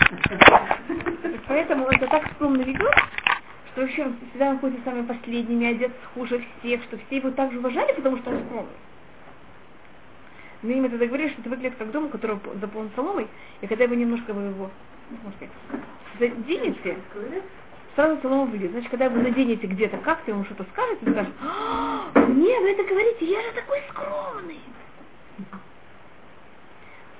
Поэтому он так скромно ведет, что вообще он всегда находится самыми последними, одет хуже всех, что все его так же уважали, потому что он скромный. Но им это говорили, что это выглядит как дом, у которого заполнен соломой, и когда вы немножко вы его, сказать, заденете, сразу солома выйдет. Значит, когда вы наденете где-то как-то, ему что-то скажете, он скажет, мне вы это говорите, я же такой скромный.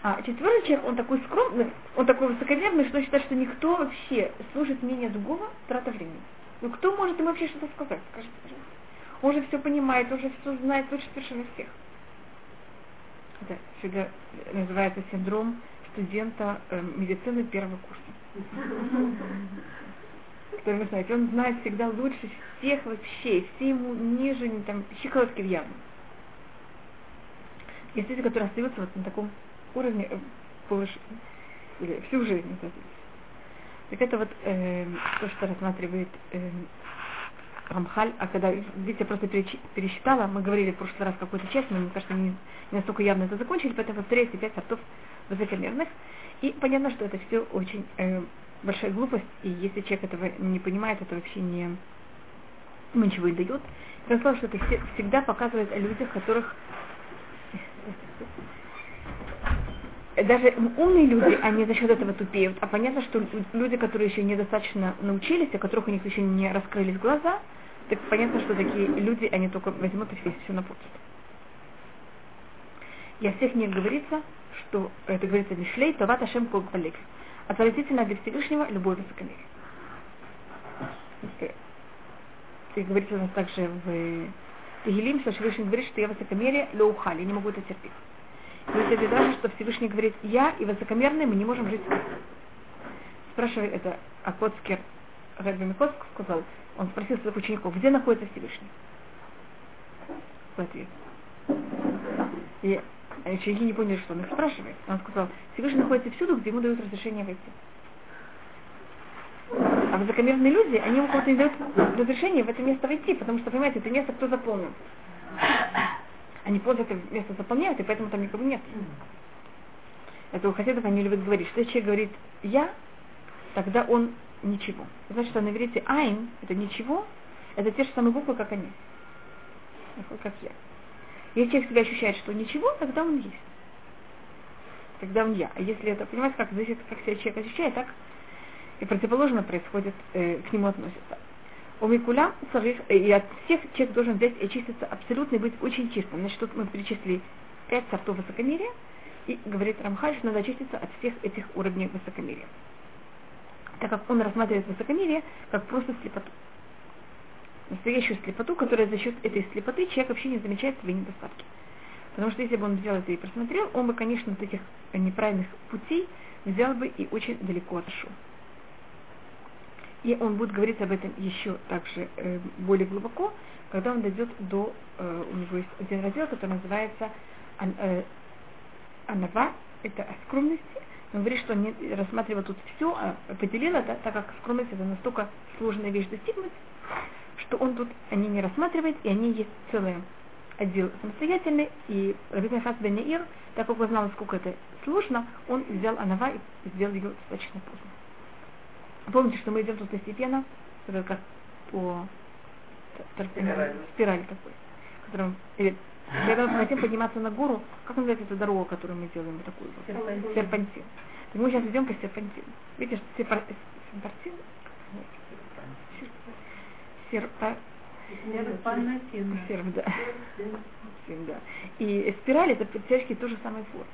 А четвертый человек, он такой скромный, он такой высокомерный, что считает, что никто вообще служит мнение другого, трата времени. Ну кто может ему вообще что-то сказать, скажите, пожалуйста. Он же все понимает, он же все знает лучше совершенно всех. Это всегда называется синдром студента э, медицины первого курса. Который вы знаете, он знает всегда лучше всех вообще, все ему ниже, там, щеколотки в яму. Есть люди, которые остаются вот на таком уровне э, повыше, или всю жизнь. Так это вот э, то, что рассматривает э, Рамхаль, а когда, видите, я просто пересчитала, мы говорили в прошлый раз какую-то часть, но мне кажется, не, не настолько явно это закончили, поэтому повторяю пять сортов высокомерных. И понятно, что это все очень э, большая глупость, и если человек этого не понимает, это вообще не ему ничего не дает. Я сказала, что это все, всегда показывает о людях, которых даже умные люди, они за счет этого тупеют. А понятно, что люди, которые еще недостаточно научились, у которых у них еще не раскрылись глаза, так понятно, что такие люди, они только возьмут и все, все напутают. И о всех них говорится, что это говорится Мишлей, Тават Ашем Когбалик. Отвратительно для Всевышнего любое высокомерие. И говорится у нас также в Тегелим, что Всевышний говорит, что я высокомерие лоухали, не могу это терпеть. Вот это даже, что Всевышний говорит, я и высокомерный, мы не можем жить. Спрашивает это Акоцкер Рэбби Микоцк сказал, он спросил своих учеников, где находится Всевышний? Какой ответ? И ученики не поняли, что он их спрашивает. Он сказал, Всевышний находится всюду, где ему дают разрешение войти. А высокомерные люди, они ему кого-то не дают разрешение в это место войти, потому что, понимаете, это место кто заполнил. Они просто это место заполняют, и поэтому там никого нет. Это у хасидов они любят говорить, что если человек говорит «я», тогда он ничего. Значит, что на иврите «айн» — это ничего, это те же самые буквы, как они. Как я. Если человек себя ощущает, что ничего, тогда он есть. Тогда он я. А если это, понимаете, как зависит, как себя человек ощущает, так и противоположно происходит, э, к нему относится. У Микуля и от всех человек должен взять и очиститься абсолютно и быть очень чистым. Значит, тут мы перечислили пять сортов высокомерия, и говорит Рамхаль, что надо очиститься от всех этих уровней высокомерия так как он рассматривает высокомерие как просто слепоту. Настоящую слепоту, которая за счет этой слепоты человек вообще не замечает свои недостатки. Потому что если бы он взял это и просмотрел, он бы, конечно, от этих неправильных путей взял бы и очень далеко отошел. И он будет говорить об этом еще также э, более глубоко, когда он дойдет до, э, у него есть один раздел, который называется э, Анава, это о скромности, он говорит, что не рассматривал тут все, а поделил это, так как скромность это настолько сложная вещь достигнуть, что он тут они не рассматривает, и они есть целый отдел самостоятельный, и Рабин Хас бен так как он знал, насколько это сложно, он взял Анава и сделал ее достаточно поздно. Помните, что мы идем тут постепенно, это как по спирали такой, которым, или когда мы хотим подниматься на гору, как называется эта дорога, которую мы делаем, вот такую вот? Серпантин. серпантин. Так мы сейчас идем по серпантину. Видите, что серпантин? Серпа... Серп, да. Серп, да. И спираль это практически то же самое форма.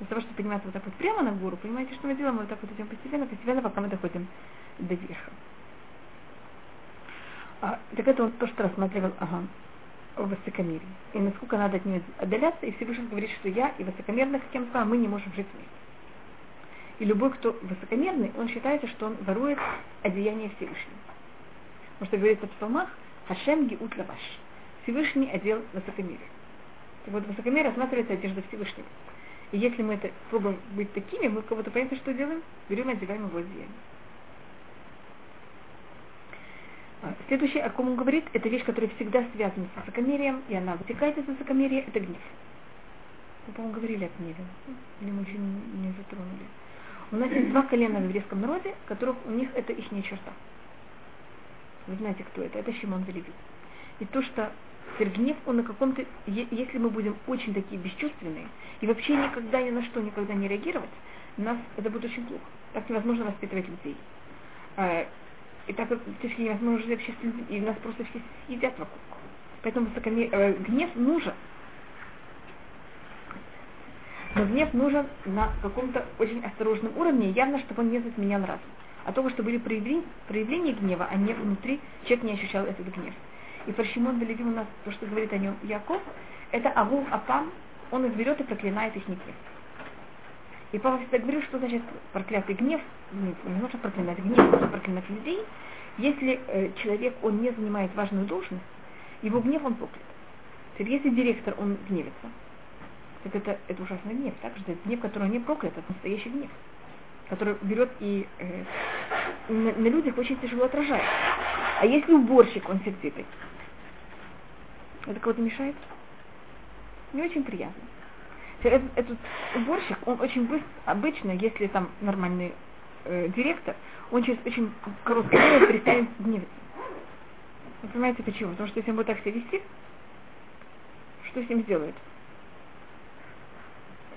Для того, чтобы подниматься вот так вот прямо на гору, понимаете, что мы делаем? Мы вот так вот идем постепенно, постепенно, пока мы доходим до верха. А, так это вот то, что рассматривал ага, высокомерие. И насколько надо от нее отдаляться, и Всевышний говорит, что я и высокомерных, кем сказал, мы не можем жить вместе. И любой, кто высокомерный, он считается, что он ворует одеяние Всевышнего. Потому что говорится в псалмах, Хашем гиут лаваш. Всевышний одел высокомерие. Так вот, высокомерие рассматривается одежда Всевышнего. И если мы это пробуем быть такими, мы кого-то понятно, что делаем? Берем и одеваем его одеяние. А, следующее, о ком он говорит, это вещь, которая всегда связана с высокомерием, и она вытекает из высокомерия, это гнев. Мы, по-моему, говорили о гневе. Или мы еще не, затронули. У нас есть два колена в еврейском народе, которых у них это их черта. Вы знаете, кто это? Это Шимон Велевит. И то, что гнев, он на каком-то, если мы будем очень такие бесчувственные, и вообще никогда ни на что никогда не реагировать, нас это будет очень плохо. Так невозможно воспитывать людей. А, и так как невозможно жить вообще с людьми, и нас просто все съедят вокруг. Поэтому высокомер... э, гнев нужен. Но гнев нужен на каком-то очень осторожном уровне, явно, чтобы он не затменял разум. А только что были проявления, проявления гнева, а не внутри, человек не ощущал этот гнев. И Паршимон Велевим у нас, то, что говорит о нем Яков, это Авул Апам, он их берет и проклинает их гнев. И Павел всегда говорил, что значит проклятый гнев, не нужно проклинать гнев, нужно проклинать людей. Если э, человек, он не занимает важную должность, его гнев он проклят. Теперь, если директор, он гневится, так это, это ужасный гнев, так что это гнев, который не проклят, это настоящий гнев, который берет и э, на, на людях очень тяжело отражает. А если уборщик, он сердитый, это кого-то мешает? Не очень приятно. Этот, этот уборщик, он очень быстро, обычно, если там нормальный э, директор, он через очень короткое время перестанет гневаться. Вы понимаете почему? Потому что если он будет так себя вести, что с ним сделают?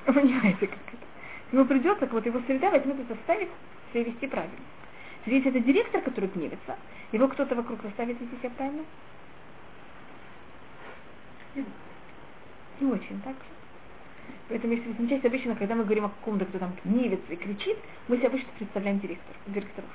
Вы понимаете, как это? Ему придется, вот его среда возьмет и заставит себя вести правильно. Если это директор, который гневится, его кто-то вокруг заставит вести себя правильно? Не очень, так же? Поэтому, если вы замечаете, обычно, когда мы говорим о каком-то, кто там гневится и кричит, мы себе обычно представляем директор, директоров.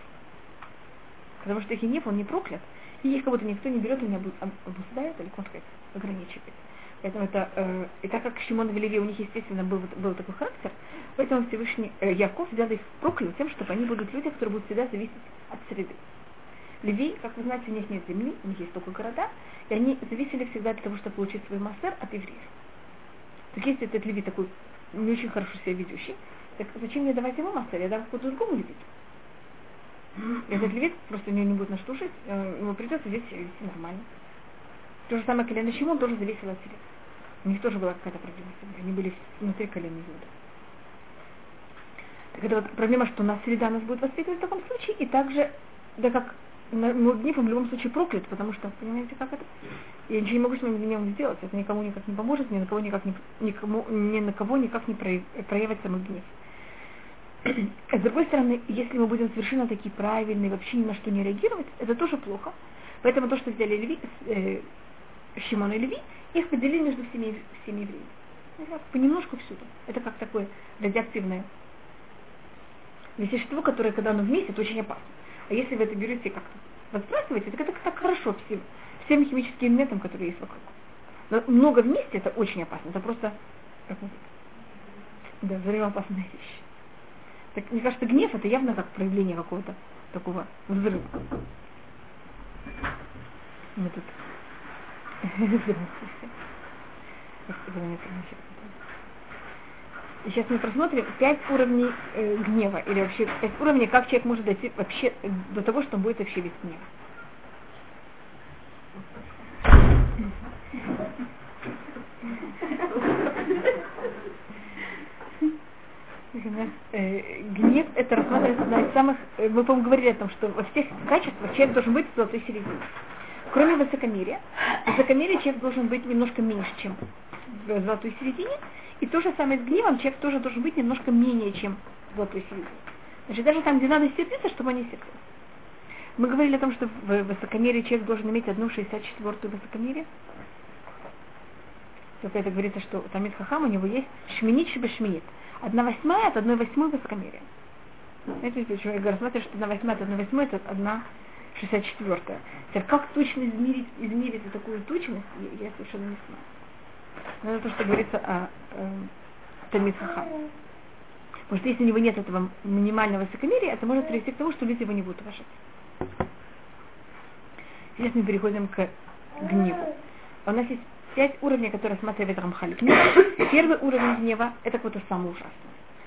Потому что их гнев, он не проклят, и их как будто никто не берет и не обуздает, или, как сказать, ограничивает. Поэтому это, э, и так как Шимон и Леви, у них, естественно, был, был такой характер, поэтому Всевышний э, Яков взял их проклял тем, чтобы они будут люди, которые будут всегда зависеть от среды. Леви, как вы знаете, у них нет земли, у них есть только города, и они зависели всегда для того, чтобы получить свой массер от евреев. Так если этот левит такой не очень хорошо себя ведущий, так зачем мне давать ему массер? Я дам какому-то другому левиту. Этот левит просто у него не будет на что жить, э, ему придется здесь вести нормально. То же самое колено Шимон тоже зависело от себя. У них тоже была какая-то проблема. Они были внутри колена Иуда. Так это вот проблема, что у нас среда нас будет воспитывать в таком случае, и также, да как Мурдниф в любом случае проклят, потому что, понимаете, как это? Я ничего не могу с моим гневом сделать, это никому никак не поможет, ни на кого никак не, никому, ни на кого никак не проявит самый гнев. С другой стороны, если мы будем совершенно такие правильные, вообще ни на что не реагировать, это тоже плохо. Поэтому то, что взяли Леви, э, Шимон и Леви, их поделили между всеми, всеми евреями. Ну, понемножку всюду. Это как такое радиоактивное вещество, которое, когда оно вместе, это очень опасно. А если вы это берете как-то разбрасываете, так это так хорошо всем, всем химическим элементам, которые есть вокруг. Но много вместе это очень опасно. Это просто да, взрывоопасная вещь. Так, мне кажется, гнев это явно как проявление какого-то такого взрыва. Мы тут сейчас мы просмотрим пять уровней э, гнева, или вообще пять уровней, как человек может дойти вообще до того, что он будет вообще без гнева. Э, гнев это рассматривается одна из самых, э, мы, по-моему, говорили о том, что во всех качествах человек должен быть в золотой середине. Кроме высокомерия, в высокомерии человек должен быть немножко меньше, чем в золотой середине, и то же самое с гневом, человек тоже должен быть немножко менее, чем в золотой середине. Значит, даже там, где надо сердиться, чтобы он не сердился. Мы говорили о том, что в высокомерии человек должен иметь одну 64 высокомерие. Только это говорится, что у Тамид Хахам у него есть шминит шиба шминит. Одна восьмая от одной восьмой высокомерия. Знаете, почему я рассматриваю, что одна восьмая от одной восьмой это одна 64 Теперь как точно измерить, измерить такую точность, я, я совершенно не знаю. Но это то, что говорится о э, Талмит Хахам. Потому что если у него нет этого минимального высокомерия, это может привести к тому, что люди его не будут уважать. Сейчас мы переходим к гневу. У нас есть пять уровней, которые рассматривает Рамхаль. Первый уровень гнева – это какой-то самый ужасный.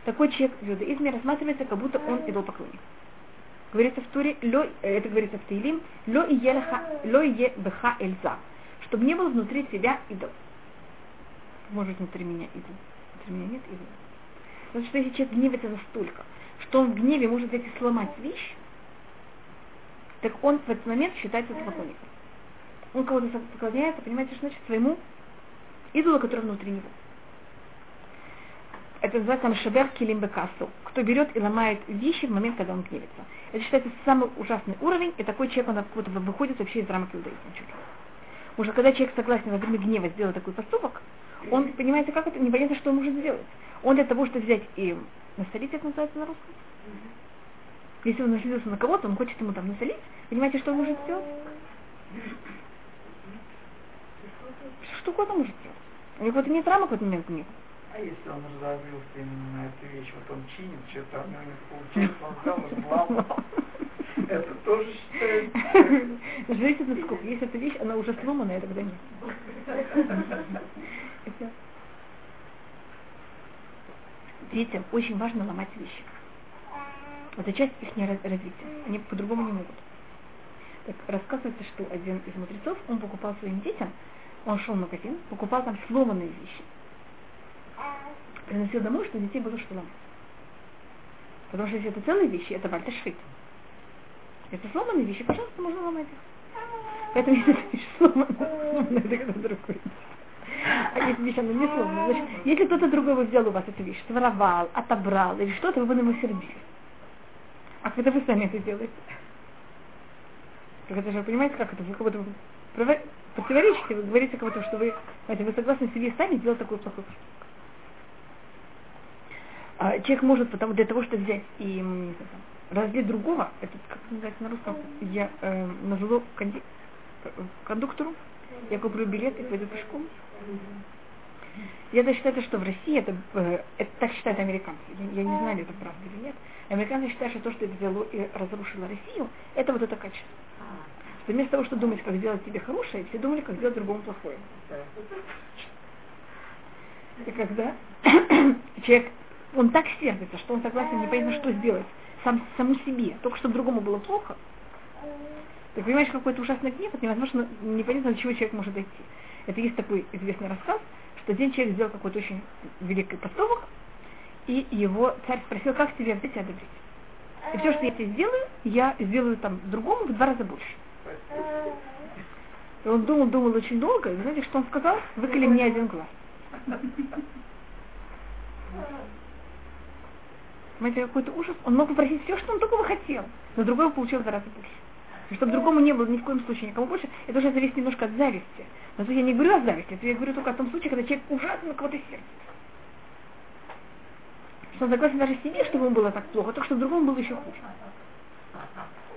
Такой человек в иудаизме рассматривается, как будто он идолопоклонник. Говорится в Туре, ло, это говорится в Таилим, ло и е беха эльза, чтобы не было внутри себя идол может внутри меня идол. у меня нет его. Потому что если человек гневается настолько, что он в гневе может взять и сломать вещь, так он в этот момент считается поклонником. Он кого-то поклоняется, понимаете, что значит своему идолу, который внутри него. Это называется Мшабер Килим Бекасу. Кто берет и ломает вещи в момент, когда он гневится. Это считается самый ужасный уровень, и такой человек, он как будто выходит вообще из рамок иудаизма ли. Уже когда человек согласен во время гнева сделать такой поступок, он, понимаете, как это, непонятно, что он может сделать. Он для того, чтобы взять и насолить, это называется на русском. Если он наследился на кого-то, он хочет ему там насолить, понимаете, что он может сделать? Что угодно может сделать. У него нет рамок в этот момент гнева. А если он разозлился именно на эту вещь, вот он чинит, что-то у него не получается, он и сломал. Это тоже считается... Зависит от сколько. Если эта вещь, она уже сломанная, тогда нет. Детям очень важно ломать вещи. Это часть их развития. Они по-другому не могут. Так рассказывается, что один из мудрецов, он покупал своим детям, он шел в магазин, покупал там сломанные вещи приносил домой, что детей было что ломать. Потому что если это целые вещи, это вальташвит. Если сломанные вещи, пожалуйста, можно ломать их. Поэтому если это вещь сломана, это кто-то другой. А если вещь она не сломана, значит, если кто-то другой вы взял у вас эту вещь, своровал, отобрал или что-то, вы бы на него сердили. А когда вы сами это делаете? Так это же, понимаете, как это? Вы как будто противоречите, вы говорите как будто, что вы, знаете, вы согласны себе сами делать плохой поступок а человек может потому для того, чтобы взять и раздеть другого, это как называется на русском, я э, назову конди, кондуктору, я куплю билет и пойду пешком. Я даже считаю, что в России это, э, это так считают американцы. Я, я не знаю, это правда или нет. Американцы считают, что то, что это взяло и разрушило Россию, это вот это качество. Что вместо того, чтобы думать, как сделать тебе хорошее, все думали, как сделать другому плохое. И когда человек он так сердится, что он согласен непонятно что сделать сам, саму себе, только чтобы другому было плохо. Ты понимаешь, какой-то ужасный гнев, это невозможно, непонятно, до чего человек может дойти. Это есть такой известный рассказ, что один человек сделал какой-то очень великий поступок, и его царь спросил, как тебе взять и одобрить. И все, что я тебе сделаю, я сделаю там другому в два раза больше. И он думал, думал очень долго, и знаете, что он сказал? Выколи мне один глаз. Понимаете, какой-то ужас. Он мог попросить все, что он только бы хотел, но другой получил в два раза больше. И чтобы другому не было ни в коем случае никому больше, это уже зависит немножко от зависти. Но тут я не говорю о зависти, это я говорю только о том случае, когда человек ужасно кого-то сердится. Что он согласен даже себе, чтобы ему было так плохо, только чтобы другому было еще хуже.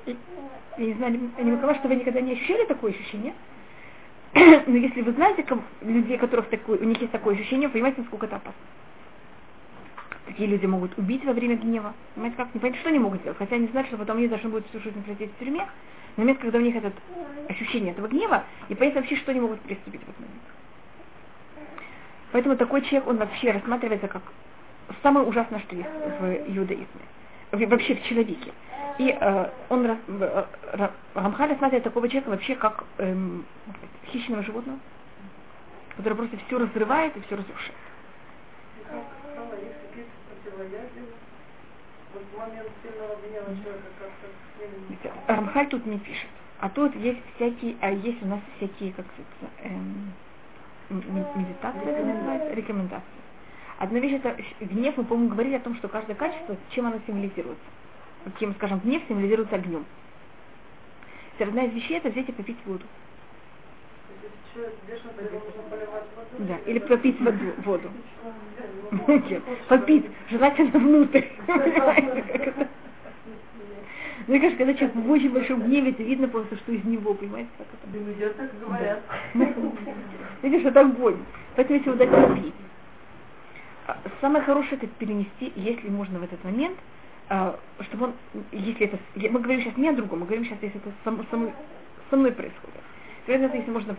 И, я не знаю, Николай, что вы никогда не ощущали такое ощущение, но если вы знаете людей, которых такое, у них есть такое ощущение, понимаете, насколько это опасно. Такие люди могут убить во время гнева. Понимаете, как? Не понятно, что они могут сделать. Хотя они знают, что потом они должны будут всю жизнь просидеть в тюрьме. Но момент, когда у них это ощущение этого гнева, и понять вообще, что они могут приступить в этот момент. Поэтому такой человек, он вообще рассматривается как самый ужасный штрих в иудаизме. Вообще в человеке. И э, он э, Рамхаль рассматривает такого человека вообще как эм, хищного животного, который просто все разрывает и все разрушает. Рамхаль тут не пишет. А тут есть всякие, а есть у нас всякие, как сказать, эм, медитации, это называется, рекомендации. Одна вещь это гнев, мы, по-моему, говорили о том, что каждое качество, чем оно символизируется. Чем, скажем, гнев символизируется огнем. Одна из вещей это взять и попить воду. Да, или попить воду. воду. Попить, желательно внутрь. Мне кажется, когда человек в очень большом гневе, это видно просто, что из него, понимаете, как это? Так говорят. Видишь, это огонь. Поэтому если удать попить. А, самое хорошее это перенести, если можно в этот момент, а, чтобы он, если это, мы говорим сейчас не о другом, мы говорим сейчас, если это со, со, со мной происходит. Если можно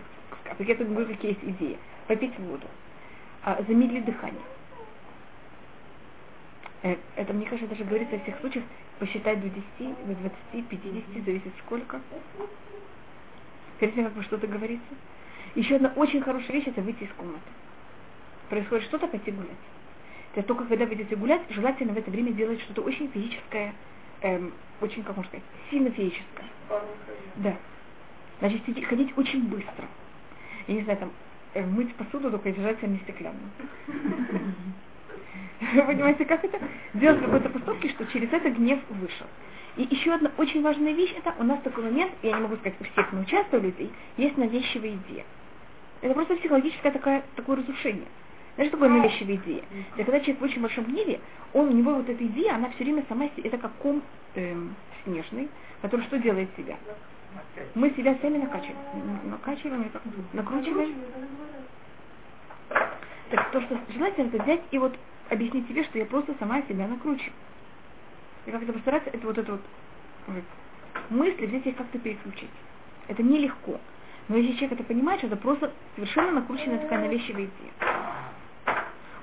я тут говорю, какие есть идеи. Попить воду. А, замедлить дыхание. Э, это, мне кажется, даже говорится во всех случаях, посчитать до 10, до 20, 50, зависит сколько. Перед тем, как вы что-то говорите. Еще одна очень хорошая вещь, это выйти из комнаты. Происходит что-то, пойти гулять. Это только когда вы идете гулять, желательно в это время делать что-то очень физическое, эм, очень, как можно сказать, сильно физическое. Да. Значит, ходить очень быстро. Я не знаю, там, э, мыть посуду, только желательно не стеклянную. Вы понимаете, как это? Делать какой-то поступки, что через это гнев вышел. И еще одна очень важная вещь, это у нас такой момент, я не могу сказать у всех, но часто у людей, есть навязчивая идея. Это просто психологическое такое, такое разрушение. Знаешь, такое навязчивая идея? Это когда человек в очень большом гневе, он, у него вот эта идея, она все время сама, это как ком эм, снежный, который что делает себя? Мы себя сами накачиваем. Накачиваем, как накручиваем. Так то, что желательно, это взять и вот объяснить себе, что я просто сама себя накручиваю. И как-то постараться, это вот это вот, мысли взять их как-то переключить. Это нелегко. Но если человек это понимает, что это просто совершенно накрученная такая навязчивая идея.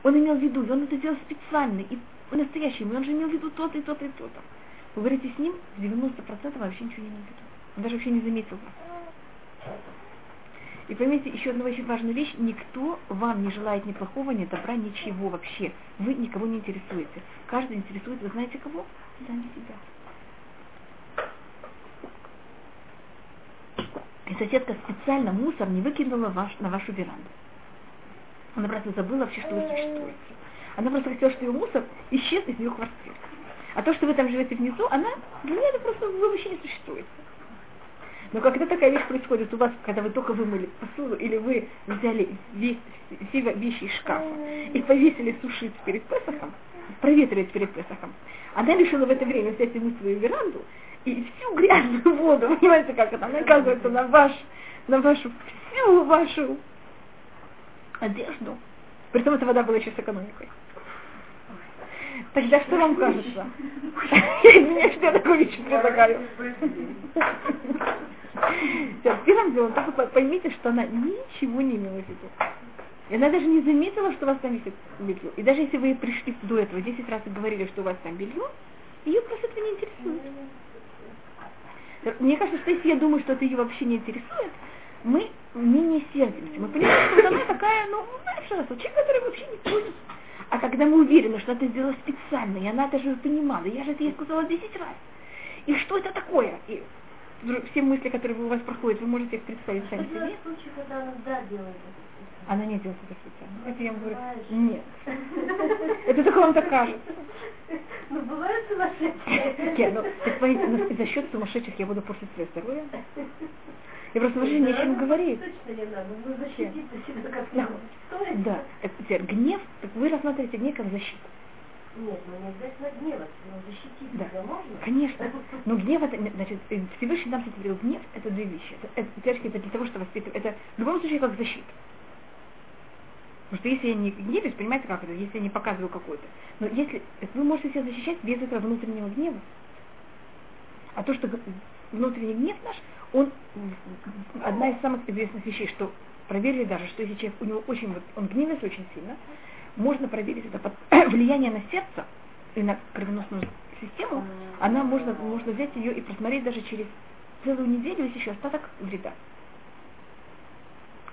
Он имел в виду, и он это делал специально, и настоящий, и он же имел в виду то-то и то-то и то-то. Вы говорите с ним, в 90% вообще ничего не имел в виду. Даже вообще не заметил вас. И поймите еще одну очень важную вещь. Никто вам не желает ни плохого, ни добра, ничего вообще. Вы никого не интересуете. Каждый интересует, вы знаете кого? Сами себя. И соседка специально мусор не выкинула ваш, на вашу веранду. Она просто забыла вообще, что вы существуете. Она просто хотела, чтобы ее мусор исчез из ее квартиры. А то, что вы там живете внизу, она, для нее это просто вы вообще не существуете. Но когда такая вещь происходит у вас, когда вы только вымыли посуду, или вы взяли все вещи из шкафа и повесили сушить перед Песохом, проветривать перед Песохом, она решила в это время взять и мыть свою веранду, и всю грязную воду, понимаете, как это, она оказывается на, ваш, на вашу, всю вашу одежду. Притом эта вода была еще с экономикой. Тогда что вам кажется? Я извиняюсь, что я такую вещь предлагаю. Первым делом, только поймите, что она ничего не имела в виду. И она даже не заметила, что у вас там висит белье. И даже если вы пришли до этого 10 раз и говорили, что у вас там белье, ее просто это не интересует. Мне кажется, что если я думаю, что это ее вообще не интересует, мы менее сердимся. Мы понимаем, что она такая, ну, знаешь, человек, который вообще не понял. А когда мы уверены, что это сделала специально, и она даже понимала, я же это ей сказала 10 раз. И что это такое? И все мысли, которые у вас проходят, вы можете их представить сами себе. когда она да делает Она не делает это специально. Это я вам говорю, нет. Это только вам так кажется. Ну, бывают сумасшедшие. Ну, смотрите, за счет сумасшедших я буду портить свое здоровье. Я просто вообще не о чем говорить. Точно не надо, ну защититься как Да, да. Это, теперь, гнев, вы рассматриваете гнев как защиту. Нет, ну не обязательно гневаться, но защитить Да. себя можно? Конечно. Но гнев это, значит, э, Всевышний нам сотворил гнев, это две вещи. Это, это, это для того, чтобы воспитывать, это в любом случае как защита. Потому что если я не гневаюсь, понимаете, как это, если я не показываю какой-то. Но если вы можете себя защищать без этого внутреннего гнева. А то, что внутренний гнев наш, он одна из самых известных вещей, что проверили даже, что если человек, у него очень, вот, он гневается очень сильно, можно проверить это под влияние на сердце и на кровеносную систему, она можно, можно взять ее и просмотреть даже через целую неделю, если еще остаток вреда.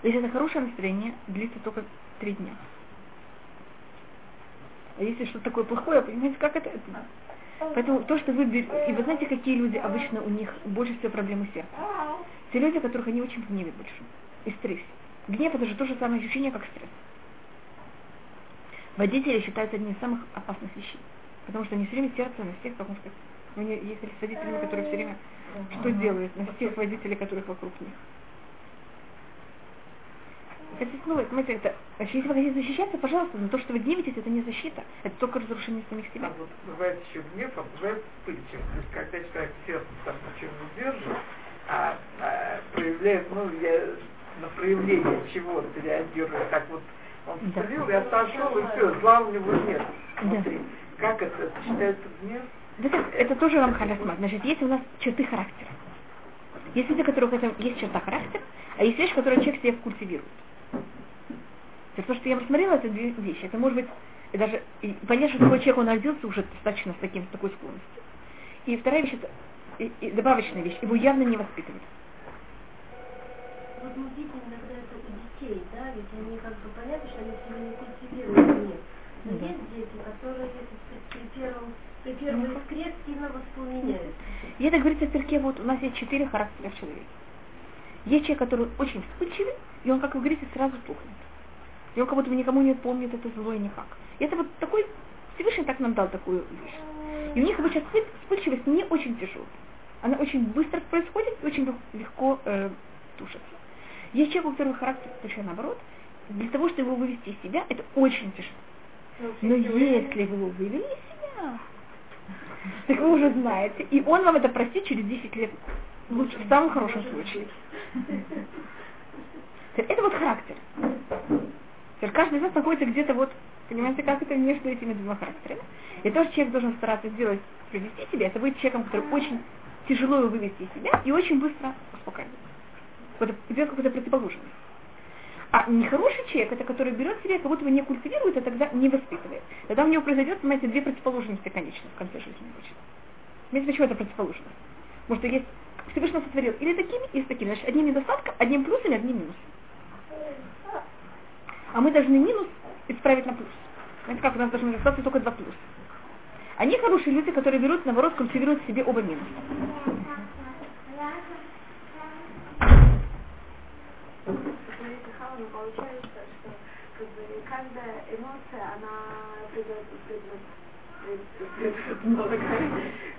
Если это хорошее настроение, длится только три дня. А если что-то такое плохое, понимаете, как это? это? Поэтому то, что вы И вы знаете, какие люди обычно у них больше всего проблемы сердца? Те люди, которых они очень в гневе больше. И стрессе. Гнев это же то же самое ощущение, как стресс. Водители считаются одним из самых опасных вещей. Потому что они все время сердце на всех, потому что у них есть с водителями, которые все время что делают на всех водителей, которых вокруг них. Хотите, ну, понимаете, это, значит, если вы хотите защищаться, пожалуйста, но то, что вы гневитесь, это не защита, это только разрушение самих себя. А вот бывает еще гнев, а бывает вспыльчив. То есть когда человек сердце там ничего не держит, а, а проявляет, ну, я на проявление чего-то реагирует, так вот он Да. вспылил и отошел, и все, зла у него нет Да. Как это? Это считается гнев? Да так, это тоже вам халясма. Значит, есть у нас черты характера. Есть люди, у которых это есть черта характера, а есть вещь, которую человек себе культивирует. То, есть то, что я посмотрела, это две вещи. Это может быть даже и понять, что такой человек, он родился уже достаточно с, таким, с такой склонностью. И вторая вещь, это и, и добавочная вещь, его явно не воспитывают. Возмутительно, когда это детей, да, ведь они как бы понятно, что они в себе не культивируют гнев. Но Да. есть дети, которые при, первом, при первой искре сильно воспламеняются. И это говорится в перке, вот у нас есть четыре характера в человеке. Есть человек, который очень вспыльчивый, и он, как вы говорите, сразу тухнет. И он как будто бы никому не помнит это злое никак. И это вот такой, Всевышний так нам дал такую вещь. И у них обычно вспыль- вспыльчивость не очень тяжелая. Она очень быстро происходит и очень лег- легко э, тушится. Есть человек, у которого характер совершенно наоборот. Для того, чтобы его вывести из себя, это очень тяжело. Но если вы его вывели из себя, так вы уже знаете. И он вам это простит через 10 лет. Лучше, в самом хорошем случае. Это вот характер. Каждый из нас находится где-то вот, понимаете, как это между этими двумя характерами. И то, что человек должен стараться сделать, привести себя, это быть человеком, который очень тяжело его вывести из себя и очень быстро успокаивается. Идет какой-то противоположный. А нехороший человек, это который берет себя, как будто бы не культивирует, а тогда не воспитывает. Тогда у него произойдет, понимаете, две противоположности конечно в конце жизни обычно. Понимаете, почему это противоположность? Потому что есть Всевышний сотворил или такими, или такими. Значит, одним недостатком, одним плюсом одним минусом. А мы должны минус исправить на плюс. Знаете, как у нас должны остаться только два плюса. Они хорошие люди, которые берут, наоборот, культивируют в себе оба минуса. Смотрите, Хауна, получается, что как бы, эмоция, она придет, придет,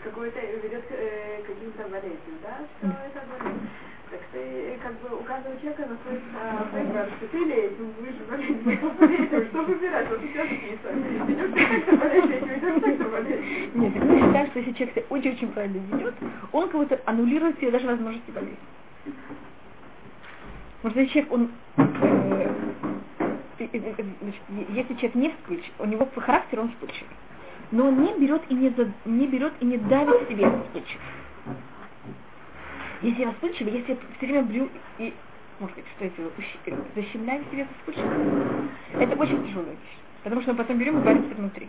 какой-то ведет к э, каким-то болезням, да? Что это болезнь? Так ты, как бы, у каждого человека находится выбор, что ты этим будешь болеть, что выбирать, вот сейчас написано. Идешь так-то болеть, идешь так-то болеть. Нет, считаем, что если человек себя очень-очень правильно ведет, он как будто аннулирует себе даже возможности. Потому что если человек, он, если человек не вспыльчив, у него по характеру он вспыльчивый, но он не берет и не, за- не берет и не давит себе вспыльчив. Если я вспыльчивый, если я все время брю и, может быть, что ущ- э, защемляю себе эту вспыльчивость, это очень тяжелая вещь. Потому что мы потом берем и варится внутри.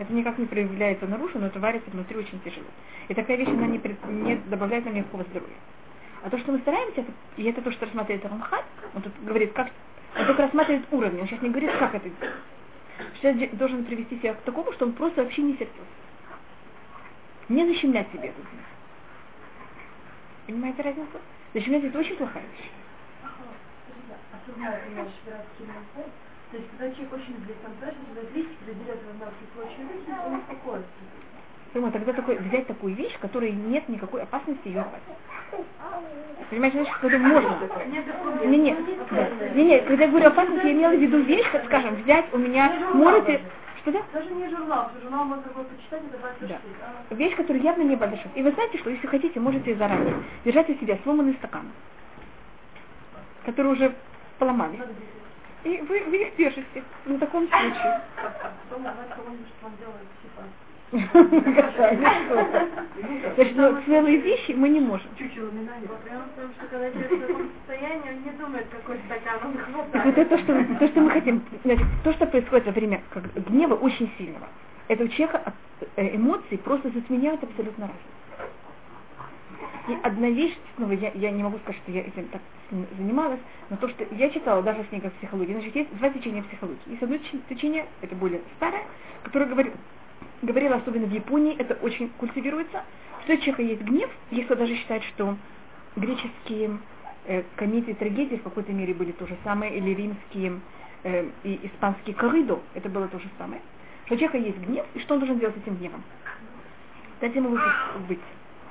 Это никак не проявляется наружу, но это варится внутри очень тяжело. И такая вещь, она не, пред- не добавляет нам никакого здоровья. А то, что мы стараемся, это, и это то, что рассматривает Рамхат, он тут говорит, как, он только рассматривает уровень, он сейчас не говорит, как это делать. Де- должен привести себя к такому, что он просто вообще не сердцет. Не защемлять себе землю. Понимаете разницу? Защемлять это очень плохая вещь. То есть, когда человек очень злится, он спрашивает, что листик берет в мелкие клочья листик, он успокоится. Тогда такой, взять такую вещь, которой нет никакой опасности ее рвать. Понимаете, значит, когда можно. Не, не, не, не, когда я говорю опасность, я имела в виду вещь, как, скажем, взять у меня, можете, что да? Даже не журнал, журнал можно такой почитать, 20 Да. а Вещь, которая явно не большая. И вы знаете, что если хотите, можете заранее держать у себя сломанный стакан, который уже поломали. И вы, вы их держите на таком случае. Потом узнать кого-нибудь, что он делает типа Значит, ну, целые вещи мы не можем. что Так вот это то, что, то, что мы хотим. Значит, то, что происходит во время гнева очень сильного. Это у человека от- э, эмоции просто затменяют абсолютно разум. И одна вещь, снова я, я не могу сказать, что я этим так занималась, но то, что я читала даже в книгах психологии, значит, есть два течения психологии. Есть одно теч- течение, это более старое, которое говорит, говорила особенно в Японии, это очень культивируется, что у человека есть гнев, кто даже считает, что греческие э, комедии, трагедии в какой-то мере были то же самое, или римские э, и испанские корридо, это было то же самое. Что у человека есть гнев, и что он должен делать с этим гневом? Дать ему быть.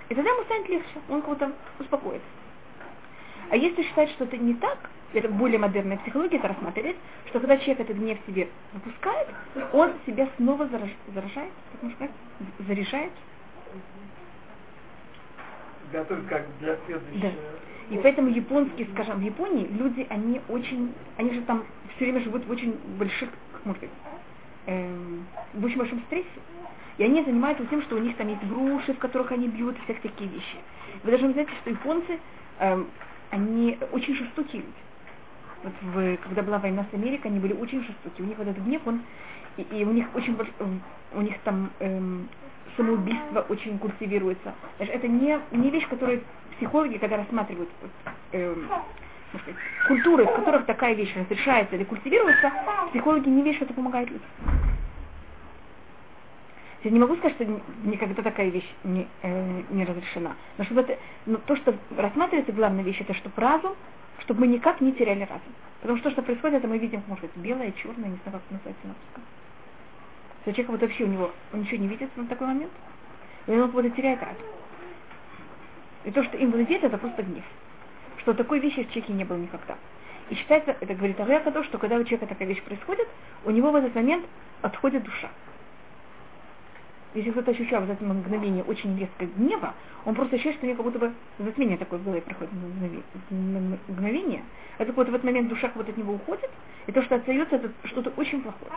И тогда ему станет легче, он кого-то успокоится. А если считать, что это не так, это более модерная психология это рассматривает, что когда человек этот гнев себе выпускает, он себя снова зараж- заражает, как можно сказать, заряжает. Готовь как для следующего. И поэтому японские, скажем, в Японии люди, они очень, они же там все время живут в очень больших, как можно сказать, эм, в очень большом стрессе. И они занимаются тем, что у них там есть груши, в которых они бьют, всякие такие вещи. Вы должны знать, что японцы, эм, они очень жестокие люди. Вот в, когда была война с Америкой, они были очень жестокие. У них вот этот гнев, он, и, и у них очень у них там эм, самоубийство очень культивируется. Это не, не вещь, которую психологи, когда рассматривают вот, эм, культуры, в которых такая вещь разрешается или культивируется, психологи не видят, что это помогает людям. Я не могу сказать, что никогда такая вещь не, э, не разрешена. Но, чтобы это, но то, что рассматривается главная вещь, это чтобы разум, чтобы мы никак не теряли разум. Потому что то, что происходит, это мы видим, может быть, белое, черное, не знаю, как называется на русском. Если человек вот вообще у него, он ничего не видит на такой момент, и он вот теряет разум. И то, что им владеет, это просто гнев. Что такой вещи в человеке не было никогда. И считается, это говорит то, что когда у человека такая вещь происходит, у него в этот момент отходит душа. Если кто-то ощущал в это мгновение очень резкое гнева, он просто ощущает, что у него как будто бы затмение такое в голове проходит мгновение. Это будто в этот момент душа будто от него уходит, и то, что остается, это что-то очень плохое.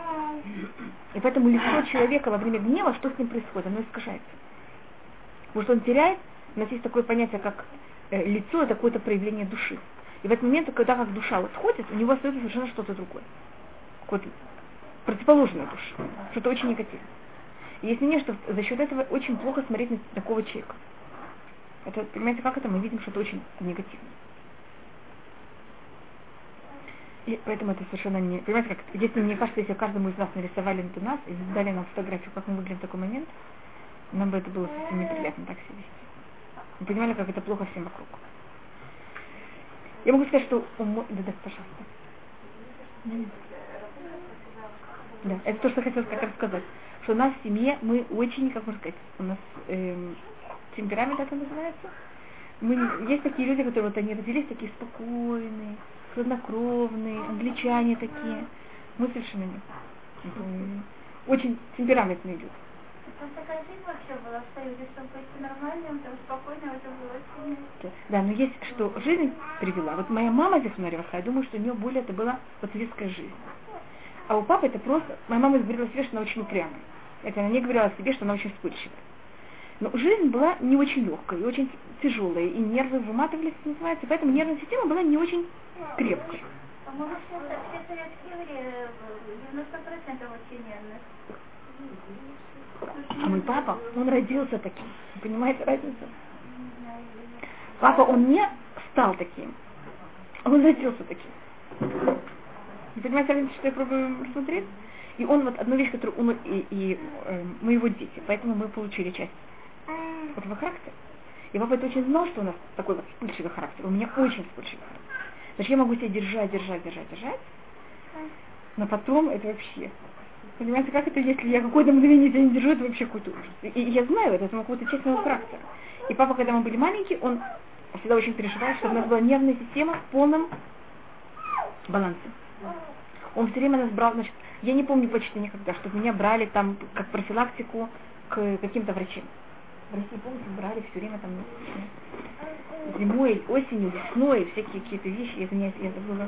И поэтому лицо человека во время гнева, что с ним происходит, оно искажается. Потому что он теряет, у нас есть такое понятие, как э, лицо, это какое-то проявление души. И в этот момент, когда как душа отходит, у него остается совершенно что-то другое. Какое-то противоположное душе, что-то очень негативное. И если нет, что за счет этого очень плохо смотреть на такого человека. Это, понимаете, как это? Мы видим, что это очень негативно. И поэтому это совершенно не... Понимаете, как, если мне кажется, если каждому из нас нарисовали это нас и дали нам фотографию, как мы выглядим в такой момент, нам бы это было совсем неприятно так себя вести. Мы понимали, как это плохо всем вокруг. Я могу сказать, что ум... Да, да, пожалуйста. Да, это то, что хотела как рассказать. Что у нас в семье мы очень, как можно сказать, у нас эм, темперамент это называется. Мы, есть такие люди, которые вот они родились такие спокойные, хладнокровные, англичане такие. Мы совершенно нет. Очень темпераментные люди. такая жизнь вообще была в Союзе, чтобы быть нормальным, там спокойно, это было очень... Да, но есть, что жизнь привела. Вот моя мама здесь в я думаю, что у нее более это была вот советская жизнь. А у папы это просто... Моя мама говорила себе, что она очень упрямая. Это она не говорила о себе, что она очень вспыльчивая. Но жизнь была не очень легкая и очень тяжелая, и нервы выматывались, называется, поэтому нервная система была не очень крепкой. По-моему, все, все советские евреи 90% очень нервных. А мой папа, он родился таким. Понимаете разницу? Папа, он не стал таким. Он родился таким. Вы понимаете что я пробую рассмотреть? И он вот одну вещь, которую он и, и э, мы его дети, поэтому мы получили часть этого характера. И папа это очень знал, что у нас такой вот вспыльчивый характер. У меня очень вспыльчивый характер. Значит, я могу себя держать, держать, держать, держать, но потом это вообще... Понимаете, как это, если я какое-то мгновение себя не держу, это вообще какой-то ужас. И, и я знаю это, это какого-то честного характера. И папа, когда мы были маленькие, он всегда очень переживал, чтобы у нас была нервная система в полном балансе. Он все время нас брал, значит, я не помню почти никогда, чтобы меня брали там как профилактику к каким-то врачам. В России, помните, брали все время там зимой, осенью, весной, всякие какие-то вещи, я извиняюсь, я забыла.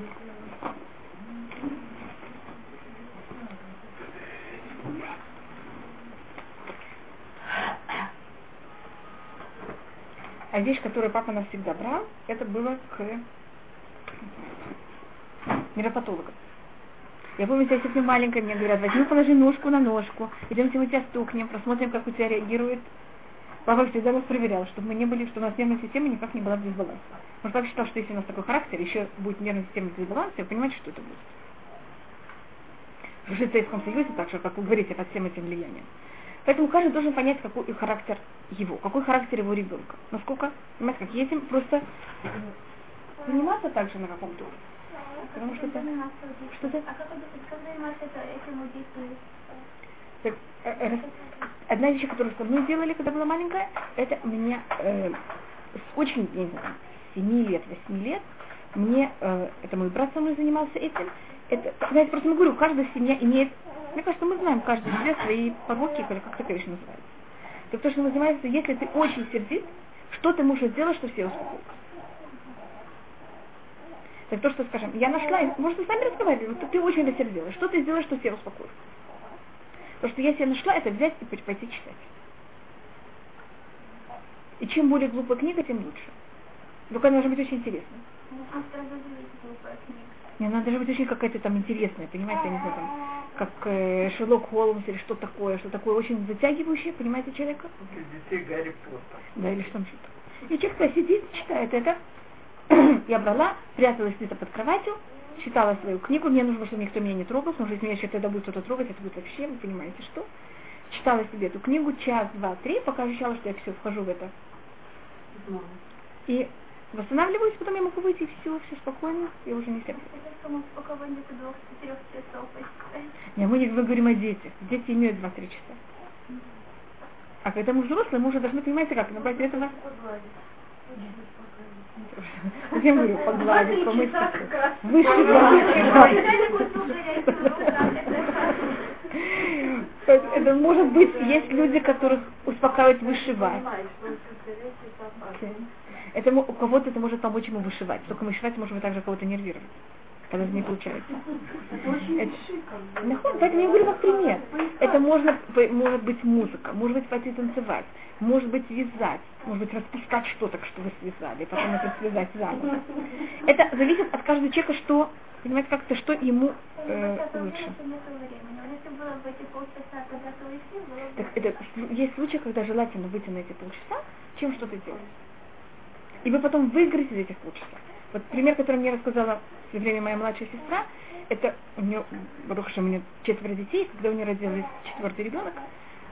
А вещь, которую папа нас всегда брал, это было к нейропатологам. Я помню, если ты маленькая, мне говорят, возьми, положи ножку на ножку, идемте мы тебя стукнем, просмотрим, как у тебя реагирует. Папа всегда нас проверял, чтобы мы не были, что у нас нервная система никак не была в дисбалансе. Что папа считал, что если у нас такой характер, еще будет нервная система в дисбалансе, вы понимаете, что это будет. Уже в Советском Союзе, так же, как вы говорите, под всем этим влиянием. Поэтому каждый должен понять, какой характер его, какой характер его ребенка. Насколько, понимаете, как едем, просто заниматься также на каком-то уровне. Потому что это... Что ты? А как, как заниматься этим у Так, э, э, одна вещь, которую со мной делали, когда была маленькая, это меня э, с очень, я не знаю, 7 лет, 8 лет, мне, э, это мой брат со мной занимался этим, это, знаете, просто мы говорю, каждая семья имеет, мне кажется, мы знаем каждый себе свои пороки, или как такая вещь называется. Так то, что занимаемся, если ты очень сердит, что ты можешь сделать, чтобы все успокоились? Так то, что, скажем, я нашла, может, мы с вами разговаривали, вот ты очень рассердилась, что ты сделаешь, что все успокоились? То, что я себе нашла, это взять и пойти читать. И чем более глупая книга, тем лучше. Только она должна быть очень интересной. Не, она должна быть очень какая-то там интересная, понимаете, я не знаю, там, как э, Шерлок Холмс или что такое, что такое очень затягивающее, понимаете, человека? Для детей Гарри Поттер. Да, или что-то. И человек сидит, читает это, я брала, пряталась где-то под кроватью, читала свою книгу, мне нужно, чтобы никто меня не трогал, потому что если меня еще тогда будет кто-то трогать, это будет вообще, вы понимаете, что. читала себе эту книгу час, два, три, пока ощущала, что я все вхожу в это. И восстанавливаюсь, потом я могу выйти, и все, все спокойно, я уже не сердце. Не, мы, не, мы говорим о детях. Дети имеют 2-3 часа. А когда мы взрослые, мы уже должны, понимаете, как, набрать этого... Я говорю, погладить, помыть. Вышибать. Это может быть, есть люди, которых успокаивать вышивать. Это у кого-то это может помочь ему вышивать. Только вышивать можем также кого-то нервировать когда не получается. Это, поэтому я говорю как пример. Это можно, может быть музыка, может быть пойти танцевать, может быть вязать, может быть распускать что-то, что вы связали, потом это связать заново. Это зависит от каждого человека, что, понимаете, как-то, что ему э, лучше. Так это, есть случаи, когда желательно выйти на эти полчаса, чем что-то делать. И вы потом выиграете из этих полчаса. Вот пример, который мне рассказала в свое время моя младшая сестра, это у нее, Барухаша, у нее четверо детей, когда у нее родился четвертый ребенок,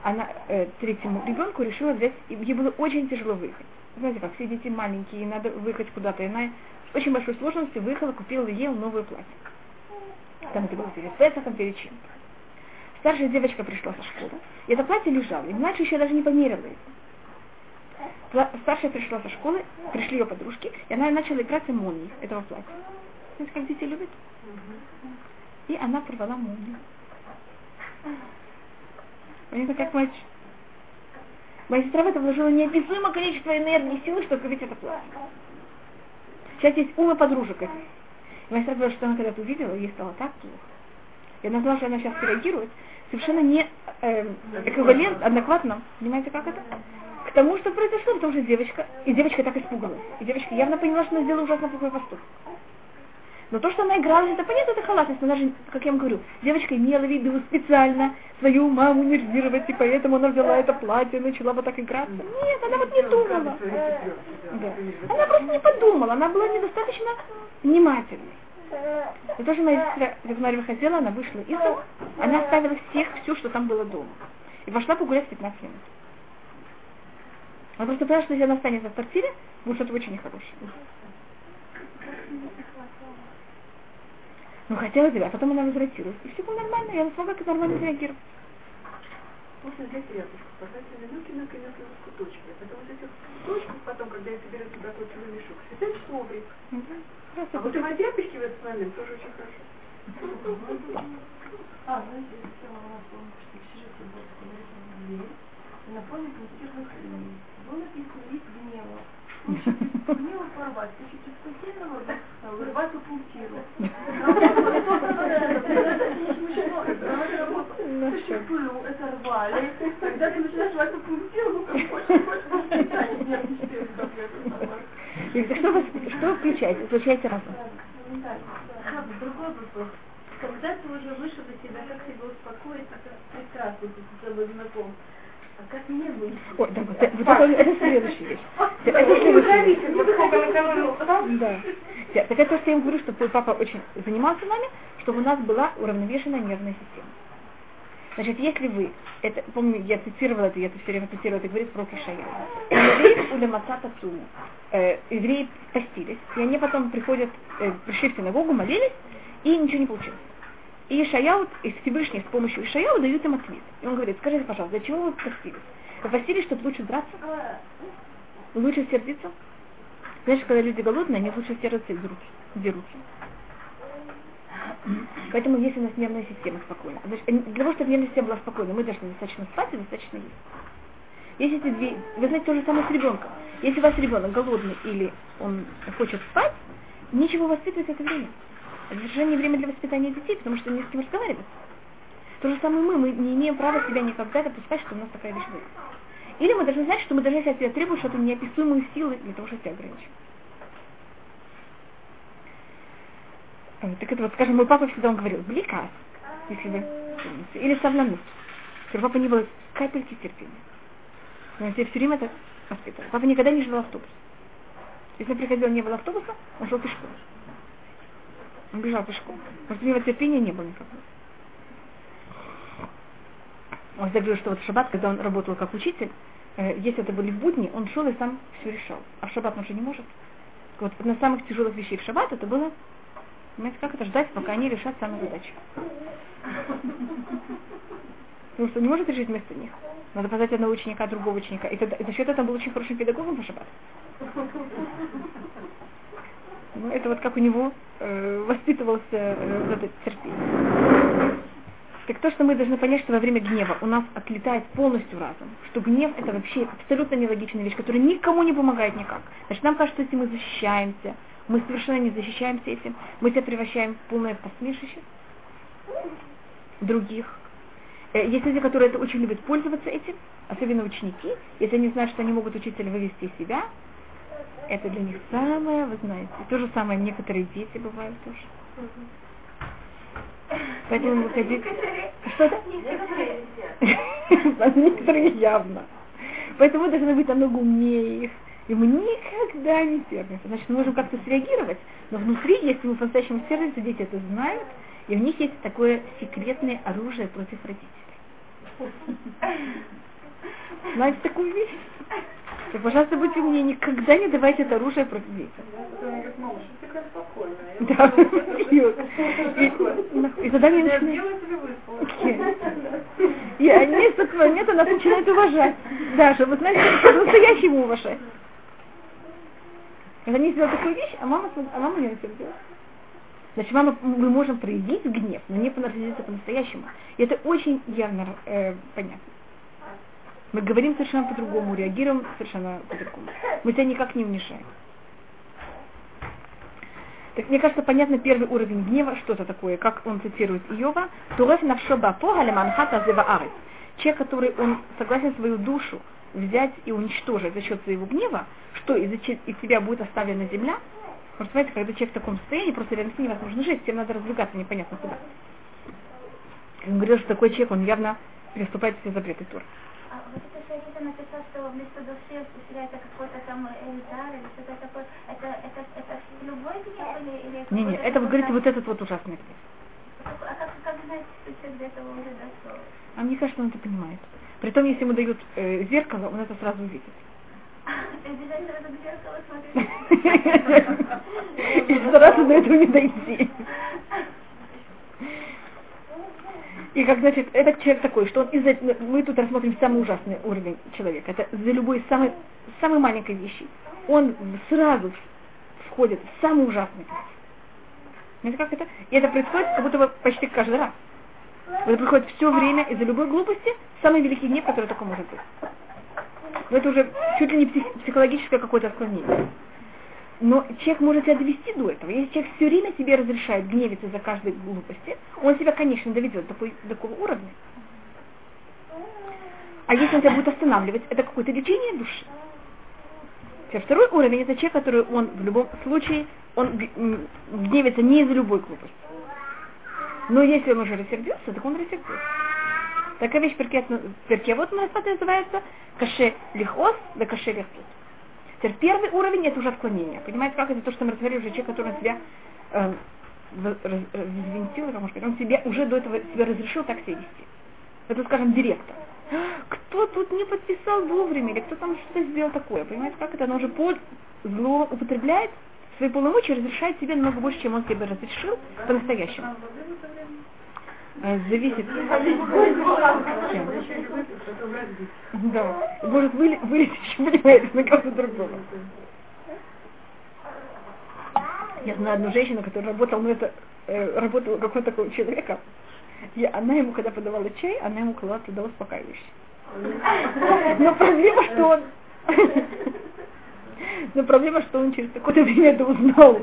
она э, третьему ребенку решила взять, ей было очень тяжело выехать. Знаете, как все дети маленькие, и надо выехать куда-то. И она очень большой сложностью выехала, купила ей новое платье. Там это было перед Песохом, перед чем. Старшая девочка пришла со школы, и это платье лежало, и младшая еще даже не померила его. Старшая пришла со школы, пришли ее подружки, и она начала играть с молнией этого платья. Знаете, как дети любят? И она порвала молнию. Понятно, как мать. Моя сестра в это вложила неописуемое количество энергии и силы, чтобы купить это платье. Сейчас есть ума подружек этих. Моя сестра говорила, что она когда-то увидела, ей стало так плохо. И она знала, что она сейчас реагирует, совершенно не э, эквивалент, адекватно. Понимаете, как это? К тому, что произошло, потому что девочка, и девочка так испугалась. И девочка явно поняла, что она сделала ужасно плохой поступок. Но то, что она играла, это понятно, это халатность. Она же, как я вам говорю, девочка имела в виду специально свою маму нервировать, и поэтому она взяла это платье и начала вот так играться. Нет, она вот не думала. Да. Она просто не подумала, она была недостаточно внимательной. И тоже моя сестра, как Марья выходила, она вышла из дома, она оставила всех, все, что там было дома. И пошла погулять 15 минут. Она просто поняла, что если она останется в квартире, будет что-то очень нехорошее. Ну, хотела тебя, а потом она возвратилась. И все было нормально, я смогла как нормально реагировать. Можно взять рядышком, поставить минутки на конец куточки, а потом из этих куточков, потом, когда я соберу туда кучевой мешок, связать коврик. Угу. А вот и тряпочки в этот момент тоже очень хорошо. А, знаете, я хотела вас помнить, что в сюжете был на фоне позитивных линий было написано лист Гнева порвать. Значит, пассивного вырвать у паутину. Пылу это рвали. Когда ты начинаешь рвать эту паутину, ну как хочешь, хочешь, нет, не успею, как это что вы, что включаете? Включаете разум. Другой вопрос. Когда ты уже вышел из себя, как себя успокоить, это прекрасно, ты с собой знаком. Как мне быть? Ой, да, вот, вот это, это следующая вещь. Это следующая вещь. Да. Так это что я им говорю, что твой папа очень занимался нами, чтобы у нас была уравновешенная нервная система. Значит, если вы, это, помню, я цитировала это, я это все время цитировала, это говорит про Кишая. Евреи у Лемасата Цуму. Э, евреи постились, и они потом приходят, э, пришли в синагогу, молились, и ничего не получилось. И Ишаяу, и Всевышний с помощью Ишаяу дают им ответ. И он говорит, скажите, пожалуйста, чего вы постились? Постились, чтобы лучше драться? Лучше сердиться? Знаешь, когда люди голодные, они лучше сердятся и дерутся. Поэтому если у нас нервная система спокойна. Значит, для того, чтобы нервная система была спокойна, мы должны достаточно спать и достаточно есть. Если эти две, вы знаете то же самое с ребенком. Если у вас ребенок голодный или он хочет спать, ничего воспитывать это время. Совершенно не время для воспитания детей, потому что не с кем разговаривать. То же самое мы, мы не имеем права себя никогда допускать, что у нас такая вещь будет. Или мы должны знать, что мы должны от себя требовать что-то неописуемые силы для того, чтобы себя ограничить. Так это вот, скажем, мой папа всегда говорил, бликас, если вы помните, или савланут. Папа не было капельки терпения. Знаете, я все время это воспитывал. Папа никогда не ждал автобус. Если приходил, не было автобуса, он шел пешком. Он бежал пешком. Что у него терпения не было никакого. Он говорил, что вот в шаббат, когда он работал как учитель, э, если это были будни, он шел и сам все решал. А в шаббат он же не может. Вот на самых тяжелых вещей в шаббат это было, понимаете, как это ждать, пока они решат самые задачи. Потому что не может решить вместо них. Надо позвать одного ученика, другого ученика. И, тогда, и за счет этого он был очень хорошим педагогом по шаббат. Ну, это вот как у него э, воспитывался э, вот это терпение. Так то, что мы должны понять, что во время гнева у нас отлетает полностью разум, что гнев это вообще абсолютно нелогичная вещь, которая никому не помогает никак. Значит, нам кажется, если мы защищаемся, мы совершенно не защищаемся этим, мы себя превращаем в полное посмешище других. Э, есть люди, которые это очень любят пользоваться этим, особенно ученики, если они знают, что они могут учителя вывести себя, это для них самое, вы знаете. То же самое некоторые дети бывают тоже. Поэтому выходить... Что-то? Некоторые явно. Поэтому мы должны быть намного умнее их. И мы никогда не сердимся. Значит, мы можем как-то среагировать, но внутри, если мы по-настоящему сердимся, дети это знают, и у них есть такое секретное оружие против родителей. Знаете такую вещь? Так, пожалуйста, будьте мне, никогда не давайте это оружие против детей. Да, и, и тогда начинают... И они с этого момента нас начинают уважать. Даже, вы знаете, по-настоящему уважать. Когда они сделали такую вещь, а мама, а мама не делает. Значит, мама, мы можем проявить гнев, но не понравиться по-настоящему. И это очень явно э, понятно. Мы говорим совершенно по-другому, реагируем совершенно по-другому. Мы себя никак не унижаем. Так мне кажется, понятно первый уровень гнева, что это такое, как он цитирует Иова. Туреф навшоба пога леманхата зева Человек, который он согласен свою душу взять и уничтожить за счет своего гнева, что из-за из тебя будет оставлена земля, Может, понимаете, когда человек в таком состоянии, просто рядом с ним невозможно жить, всем надо раздвигаться непонятно куда. Он говорил, что такой человек, он явно переступает все запреты Тура. А вот это Шарита написал, что вместо души вселяется какой-то там элитар или что-то такое. Это, это, это любой гнев или... или Не, не, это вы говорите вот этот вот ужасный. А как, как знать, что человек до этого уже дошел? А мне кажется, он это понимает. Притом, если ему дают э, зеркало, он это сразу увидит. И сразу до этого не дойти. И как значит, этот человек такой, что он из-за мы тут рассмотрим самый ужасный уровень человека. Это за любой самой, самой маленькой вещи. Он сразу входит в самый ужасный Знаете, как это? И это происходит как будто бы почти каждый раз. Это происходит все время из-за любой глупости, самый великий гнев, который только может быть. Но это уже чуть ли не псих, психологическое какое-то отклонение. Но человек может себя довести до этого. Если человек все время себе разрешает гневиться за каждой глупости, он себя, конечно, доведет до, такого уровня. А если он себя будет останавливать, это какое-то лечение души. Теперь второй уровень это человек, который он в любом случае, он гневится не из-за любой глупости. Но если он уже рассердился, так он рассердился. Такая вещь перке вот называется каше лихос да каше лихтус. Теперь первый уровень это уже отклонение. Понимаете, как это то, что мы разговаривали уже человек, который себя э, взвинтил, можно сказать, он себе уже до этого себя разрешил так себя вести. Это, скажем, директор. Кто тут не подписал вовремя, или кто там что-то сделал такое. Понимаете, как это? Оно уже под зло употребляет свои полномочия, разрешает себе намного больше, чем он себе разрешил по-настоящему. Э, зависит. Да. Может вылезть, понимаете, на кого-то другого. Я знаю одну женщину, которая работала, ну это, э, работала какого-то такого человека, и она ему, когда подавала чай, она ему клала туда успокаивающий. Но проблема, что он... Но проблема, что он через какое-то время это узнал.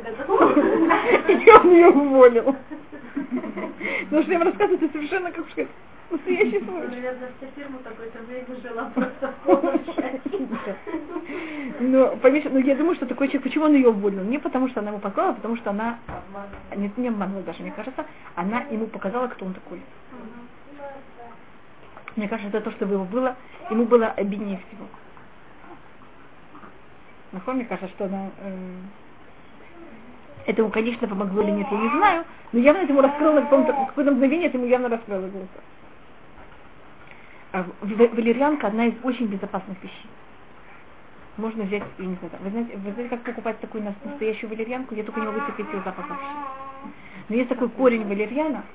И он ее уволил. Потому что я вам рассказываю, это совершенно, как сказать, настоящий случай. Я за всю фирму такое-то время жила просто Ну, понимаешь, ну я думаю, что такой человек, почему он ее уволил? Не потому, что она ему показала, а потому что она, не, не обманула даже, мне кажется, она ему показала, кто он такой. Мне кажется, это то, что его было, ему было обиднее всего. На мне кажется, что она... Э, это ему, конечно, помогло или нет, я не знаю, но явно это ему раскрыло в какое-то мгновение, это ему явно раскрыло глаза. А Валерьянка одна из очень безопасных вещей. Можно взять, я не знаю, вы знаете, вы знаете, как покупать такую нас- настоящую валерьянку? Я только не могу терпеть ее запах вообще. Но есть такой корень валерьяна,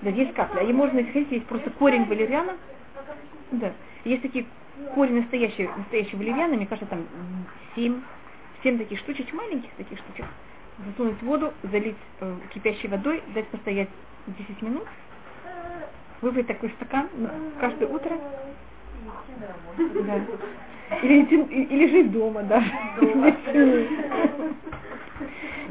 да, есть капля. И можно, если хотите, есть просто корень валерьяна, да. Есть такие корень настоящий, настоящий валерьяна, мне кажется, там 7, 7 таких штучек, маленьких таких штучек. Засунуть в воду, залить э, кипящей водой, дать постоять 10 минут, выпить такой стакан ну, каждое утро. Да. Или, идти- или жить дома даже.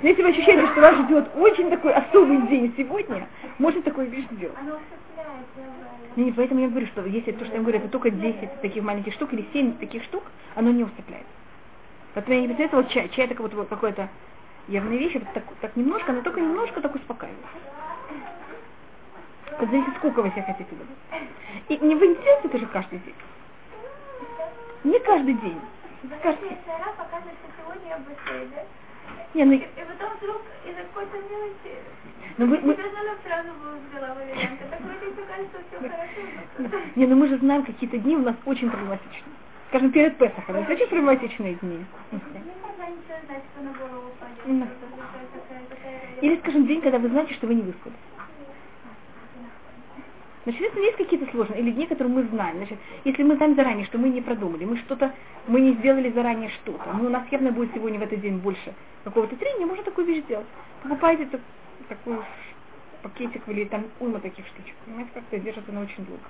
Но если вы ощущаете, что вас ждет очень такой особый день сегодня, можно такую вещь сделать. Оно усыпляет, я знаю. Не, не, поэтому я говорю, что если то, что я говорю, это только 10 таких маленьких штук или 7 таких штук, оно не усыпляет. Поэтому я не представляю, вот чай, чай это вот, вот какое-то явная вещь, это так, так немножко, но только немножко так успокаивает. Это зависит, сколько вы себе хотите добавить. И не вы не делаете это же каждый день. Не каждый день. Каждый день. Не, ну, И потом вдруг из-за какой-то мелочи ну мы, надо сразу взяла валерьянка. Так вроде все кажется, все хорошо. не, ну мы же знаем, какие-то дни у нас очень проблематичные. Скажем, перед Песохом, это очень проблематичные дни. Такая Или, скажем, день, когда вы знаете, что вы не выспались. Значит, если есть какие-то сложности, или дни, которые мы знаем, значит, если мы знаем заранее, что мы не продумали, мы что-то, мы не сделали заранее что-то, но у нас явно будет сегодня в этот день больше какого-то трения, можно такую вещь сделать. Покупайте так- такой пакетик или там уйма таких штучек, понимаете, как-то держит она очень долго.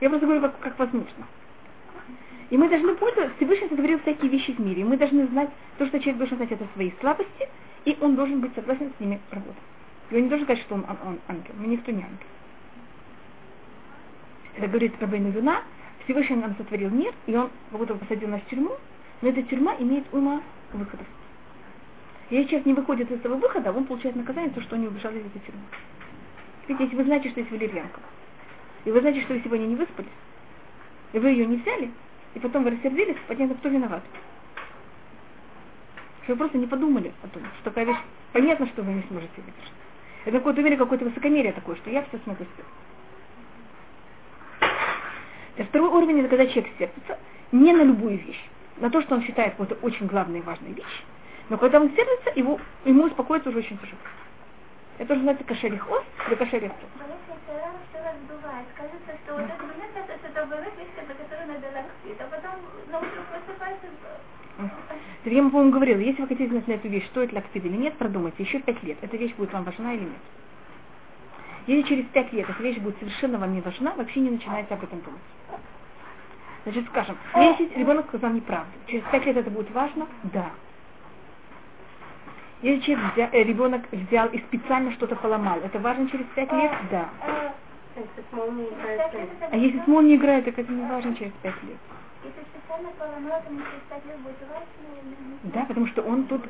Я просто говорю, как, как возможно. И мы должны пользоваться, Всевышний сотворил всякие вещи в мире, и мы должны знать, то, что человек должен знать, это свои слабости, и он должен быть согласен с ними работать. И он не должен сказать, что он, ан- он ангел, мы никто не ангел. Это говорит Рабейну Вина, Всевышний нам сотворил мир, и он как будто посадил нас в тюрьму, но эта тюрьма имеет ума выходов. Если человек не выходит из этого выхода, он получает наказание, то, что он не убежал из этой тюрьмы. Видите, если вы знаете, что есть валерьянка, и вы знаете, что вы сегодня не выспались, и вы ее не взяли, и потом вы рассердились, понятно, кто виноват. Вы просто не подумали о том, что такая вещь, понятно, что вы не сможете выдержать. Это в какой-то мере какое-то высокомерие такое, что я все смогу сделать. И второй уровень, это когда человек сердится не на любую вещь, на то, что он считает какой-то очень главной и важной вещью. Но когда он сердится, его, ему успокоиться уже очень тяжело. Это уже называется или если Сара все раздувает, кажется, что вот это мне кажется, что это была вещь, за которую надо лаксить, а потом на утро просыпается... Так я вам, по-моему, говорила, если вы хотите знать на эту вещь, стоит лактив или нет, продумайте, еще пять лет, эта вещь будет вам важна или нет. Если через пять лет эта вещь будет совершенно вам не важна, вообще не начинайте об этом думать. Значит, скажем, если ребенок сказал неправду, через пять лет это будет важно? Да. Если человек взя- э, ребенок взял и специально что-то поломал, это важно через пять лет? Да. А если смол не играет, так это не важно через пять лет. То Да, потому что он тут...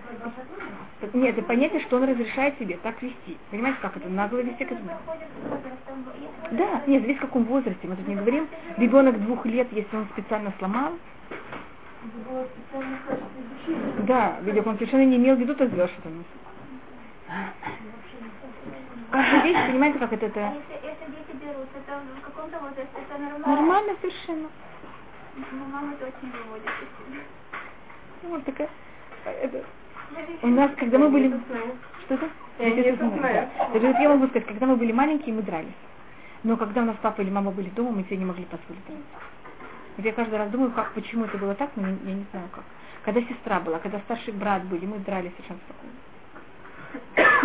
Нет, это понятие, что он разрешает себе так вести. Понимаете, как это? Нагло вести к этому. Проходит с возрастом. Если Да, нет, зависит в каком возрасте. Мы тут не говорим, ребенок двух лет, если он специально сломал, да, видимо, он совершенно не имел в виду, то сделал что-то. Каждая вещь, понимаете, как это, А это если, если дети берут, это в каком-то возрасте это нормально? нормально совершенно. Но мама это очень выводит. Ну, Вот такая, это- у нас, когда мы были... Что это? Я знаю. да. Даже вот я могу сказать, когда мы были маленькие, мы дрались. Но когда у нас папа или мама были дома, мы себе не могли позволить драться. Вот я каждый раз думаю, как, почему это было так, но я, я не знаю как. Когда сестра была, когда старший брат были, мы дрались совершенно спокойно.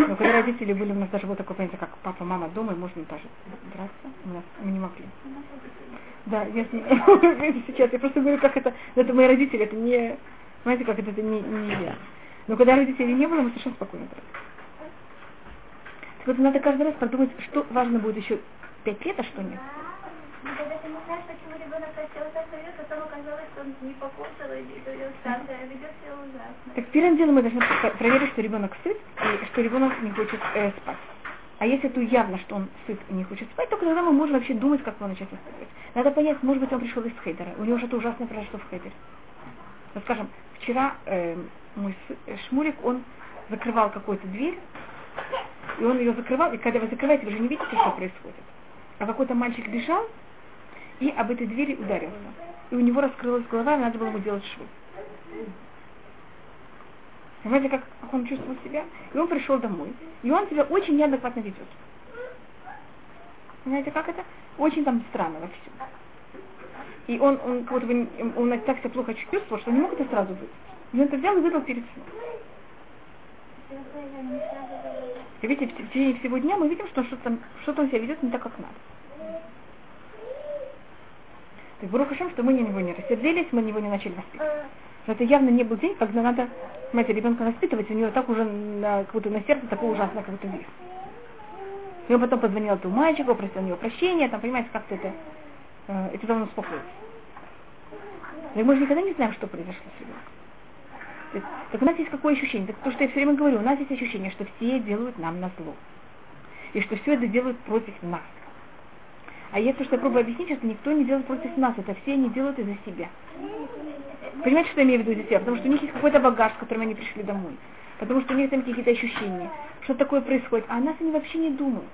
Но когда родители были, у нас даже было такое понятие, как папа, мама дома, и можно даже драться. У нас мы не могли. Да, я с ним- сейчас, я просто говорю, как это, но это мои родители, это не, знаете, как это, это не, не я. Но когда родителей не было, мы совершенно спокойно дрались. Так вот, надо каждый раз подумать, что важно будет еще пять лет, а что нет. Ну, когда ты не знаешь, почему ребенок хотел так ведет, потом оказалось, что он не покушал и ведет так, да, ведет себя ужасно. Так первым делом мы должны про- проверить, что ребенок сыт и что ребенок не хочет э, спать. А если это явно, что он сыт и не хочет спать, только тогда мы можем вообще думать, как его начать воспитывать. Надо понять, может быть, он пришел из хейдера, у него что-то ужасное произошло в хейдере. Вот скажем, вчера э, мой Шмулик, он закрывал какую-то дверь, и он ее закрывал, и когда вы закрываете, вы же не видите, что происходит. а какой-то мальчик бежал и об этой двери ударился. И у него раскрылась голова, и надо было ему делать швы. Понимаете, как, как он чувствовал себя? И он пришел домой. И он себя очень неадекватно ведет. Знаете, как это? Очень там странно во всем. И он, он, как будто он, так себя плохо чувствовал, что он не мог это сразу быть. И он это взял и выдал перед сном. И видите, в течение всего дня мы видим, что что-то, что он себя ведет не так, как надо. Так Барух Хашем, что мы на него не рассердились, мы на него не начали воспитывать. Но это явно не был день, когда надо, знаете, ребенка воспитывать, у него так уже на, как будто на сердце такое ужасное, как будто вес. И он потом позвонил этому мальчику, просил у него прощения, там, понимаете, как-то это, э, это давно успокоилось. Но мы же никогда не знаем, что произошло с ребенком. Так у нас есть какое ощущение? Так то, что я все время говорю, у нас есть ощущение, что все делают нам на зло. И что все это делают против нас. А если что я пробую объяснить, что никто не делает против нас, это все они делают из-за себя. Понимаете, что я имею в виду из-за себя? Потому что у них есть какой-то багаж, с которым они пришли домой. Потому что у них там какие-то ощущения, что такое происходит. А о нас они вообще не думают.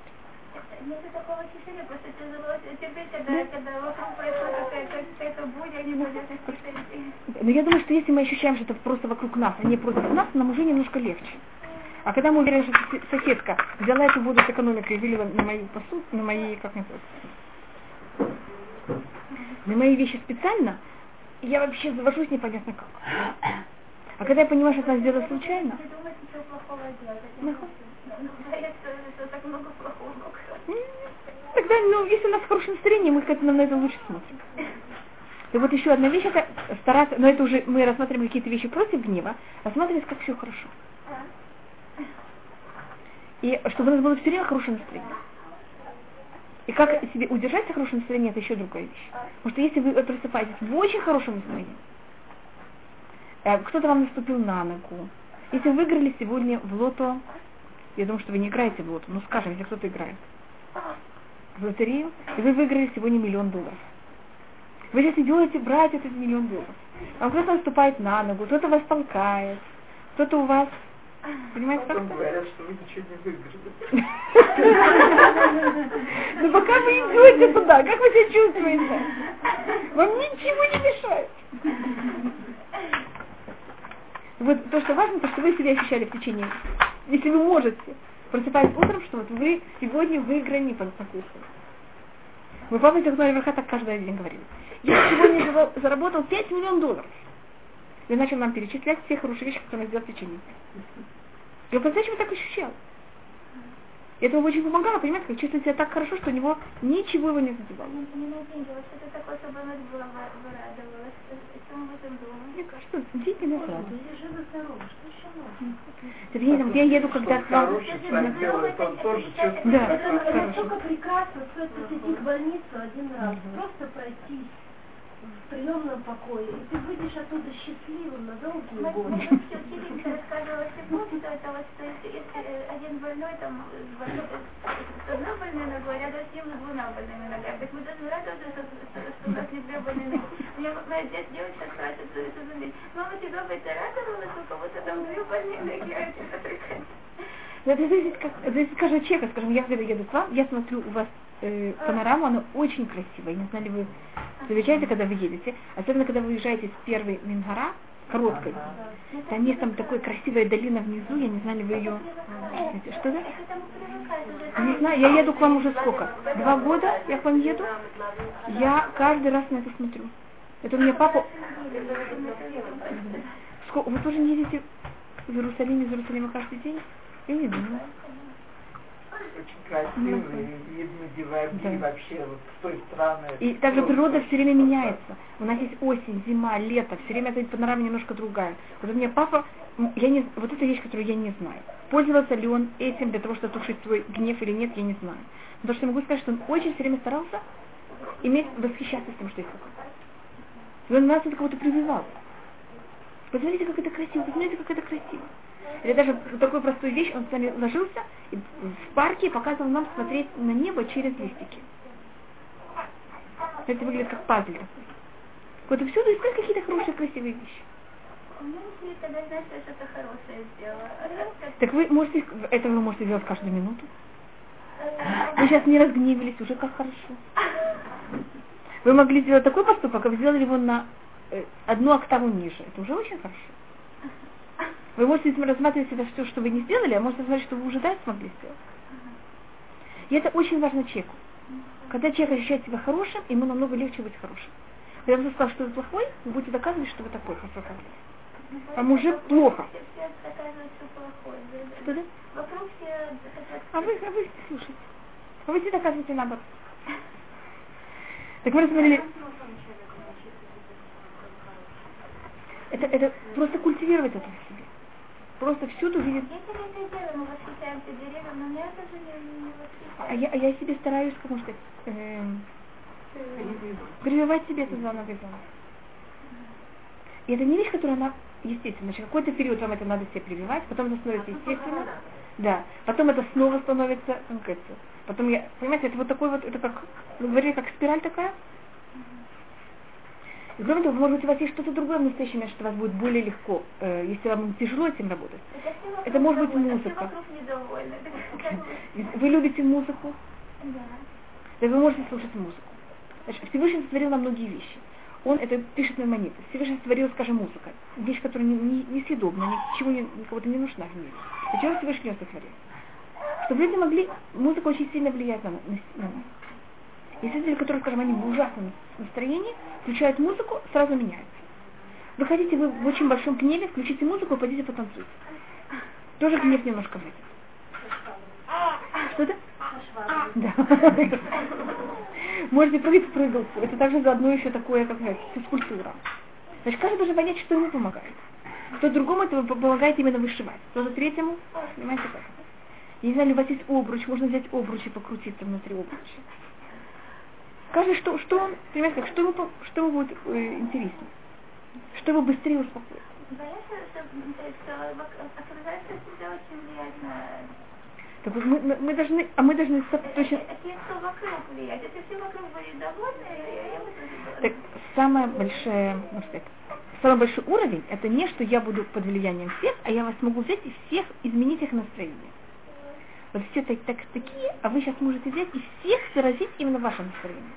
Нет такого ощущения, просто тяжело терпеть, когда, когда вокруг происходит какая-то буря, они будут Но я думаю, что если мы ощущаем, что это просто вокруг нас, а не против нас, нам уже немножко легче. А когда мы уверены, что соседка взяла эту воду с экономикой и вылила на мою посуду, на мои, как называется, на мои вещи специально, я вообще завожусь непонятно как. А когда я понимаю, что она сделала случайно... Тогда, ну, если у нас хорошее настроение, мы как-то на это лучше смотрим. И вот еще одна вещь, это стараться, но это уже мы рассматриваем какие-то вещи против гнева, рассматривать, как все хорошо. И чтобы у нас было все время хорошее настроение. И как себе удержать хорошее настроение, это еще другая вещь. Потому что если вы просыпаетесь в очень хорошем настроении, э, кто-то вам наступил на ногу, если вы выиграли сегодня в лото, я думаю, что вы не играете в лото, ну скажем, если кто-то играет в лотерею, и вы выиграли сегодня миллион долларов. Вы сейчас идете брать этот миллион долларов. Вам кто-то наступает на ногу, кто-то вас толкает, кто-то у вас Понимаете, как Потом говорят, что вы ничего не выиграли. Но пока вы идете туда, как вы себя чувствуете? Вам ничего не мешает. Вот то, что важно, то, что вы себя ощущали в течение, если вы можете, просыпаясь утром, что вот вы сегодня выиграли по конкурсу. Мы папа Зихной Верха так каждый день говорили. Я сегодня заработал 5 миллионов долларов. И начал нам перечислять все хорошие вещи, которые он сделал в течение. Я по-настоящему так ощущал. И это ему очень помогало, понимаете, как чувствовать себя так хорошо, что у него ничего его не задевало. Думаем? Мне кажется, деньги не. Я нужно? Это я, я еду, когда к вам... Так Да. Это настолько прекрасно, стоит посетить больницу один раз, просто пройтись в приемном покое, и ты выйдешь оттуда счастливым на долгие Мы годы. все учительница рассказывала всегда, что это вот, что если, если э, один больной, там, с больной- с одной больной ногой, рядом с ним с двумя больными ногами. Так мы должны радоваться, что, у нас не две больные ноги. У меня моя девочка спрашивает, что это за. Мама, тебя бы это радовало, что у кого-то там две больные ноги, а тебя только Ну, Это зависит, как, это зависит каждого человека. Скажем, я когда еду к вам, я смотрю, у вас э, панорама, она очень красивая. Не знаю, ли вы замечаете, когда вы едете. Особенно, когда вы уезжаете с первой Мингара, короткой. Там есть там такая красивая долина внизу, я не знаю, ли вы ее... Что да? уже. Не знаю, я еду к вам уже сколько? Два года я к вам еду. Я каждый раз на это смотрю. Это у меня папа... Сколько... Вы тоже не едете в Иерусалим, из Иерусалима каждый день? Я не думаю. Очень красивый, и видно диваки, Да. вообще вот с той стороны. И также природа все время меняется. У нас есть осень, зима, лето, все время эта панорама немножко другая. Вот у меня папа, я не, вот это вещь, которую я не знаю. Пользовался ли он этим для того, чтобы тушить свой гнев или нет, я не знаю. Но то, что я могу сказать, что он очень все время старался иметь, восхищаться тем, что есть вокруг. Он нас это кого-то прививал. Посмотрите, как это красиво, посмотрите, как это красиво. Или даже такую простую вещь, он с нами ложился и в парке показывал нам смотреть на небо через листики. Это выглядит как пазл такой. Вот и всюду искать какие-то хорошие, красивые вещи. Ну, если тогда знаешь, что я что-то хорошее сделала. Так как Так вы можете, это вы можете делать каждую минуту. Вы сейчас не разгневились, уже как хорошо. Вы могли сделать такой поступок, а вы сделали его на э, одну октаву ниже. Это уже очень хорошо. Вы можете рассматривать себя все, что вы не сделали, а можете рассматривать, что вы уже да смогли сделать. И это очень важно человеку. Когда человек ощущает себя хорошим, ему намного легче быть хорошим. Когда вы сказали, что вы плохой, вы будете доказывать, что вы такой хороший. Вам уже плохо. Что да? А вы, а вы слушайте. А вы все доказываете наоборот. Так мы рассмотрели... Это, это просто культивировать это. Просто всюду это это не А я, а я себе стараюсь, как можно сказать, эм, прививать себе это заново и. И это не вещь, которая она естественно. Значит, какой-то период вам это надо себе прививать, потом это становится естественно. Да. Потом это снова становится, ну, кажется, потом я, понимаете, это вот такой вот, это как, вы говорили, как спираль такая. И кроме того, может быть, у вас есть что-то другое в настоящем мире, что вас будет более легко, э, если вам тяжело этим работать. Это, может быть довольны, музыка. Вы любите музыку, Да. да вы можете слушать музыку. Значит, Всевышний сотворил нам многие вещи. Он это пишет на монеты. Всевышний сотворил, скажем, музыка. Вещь, которая не, не, несъедобна, ничего не, никого-то не нужна в мире. Зачем Всевышний ее сотворил? Чтобы люди могли, музыка очень сильно влияет на, на, на нас. Есть люди, которые, скажем, они в ужасном настроении, включают музыку, сразу меняются. Вы хотите, вы в очень большом гневе, включите музыку, пойдите потанцуйте. Тоже гнев немножко выйдет. Что это? Да. Можете прыгать в прыгалку. Это также заодно еще такое, как сказать, физкультура. Значит, каждый должен понять, что ему помогает. Кто другому это помогает именно вышивать. Кто-то третьему, понимаете как? Я не знаю, у вас есть обруч, можно взять обруч и покрутиться внутри обруча. Каждый, что, что он, понимаете, как, что по- что ему будет э, интереснее. Что его быстрее успокоит. Боятся, что, что вок- окружающая среда очень влияет на... Так мы, мы, мы должны, а мы должны со- точно... А те, кто вокруг влияет. Если все вокруг были довольны, я, я бы тоже Так, самая большая, можно сказать, самый большой уровень, это не, что я буду под влиянием всех, а я вас могу взять и всех изменить их настроение. Вот все так, так, такие, а вы сейчас можете взять и всех заразить именно ваше настроение.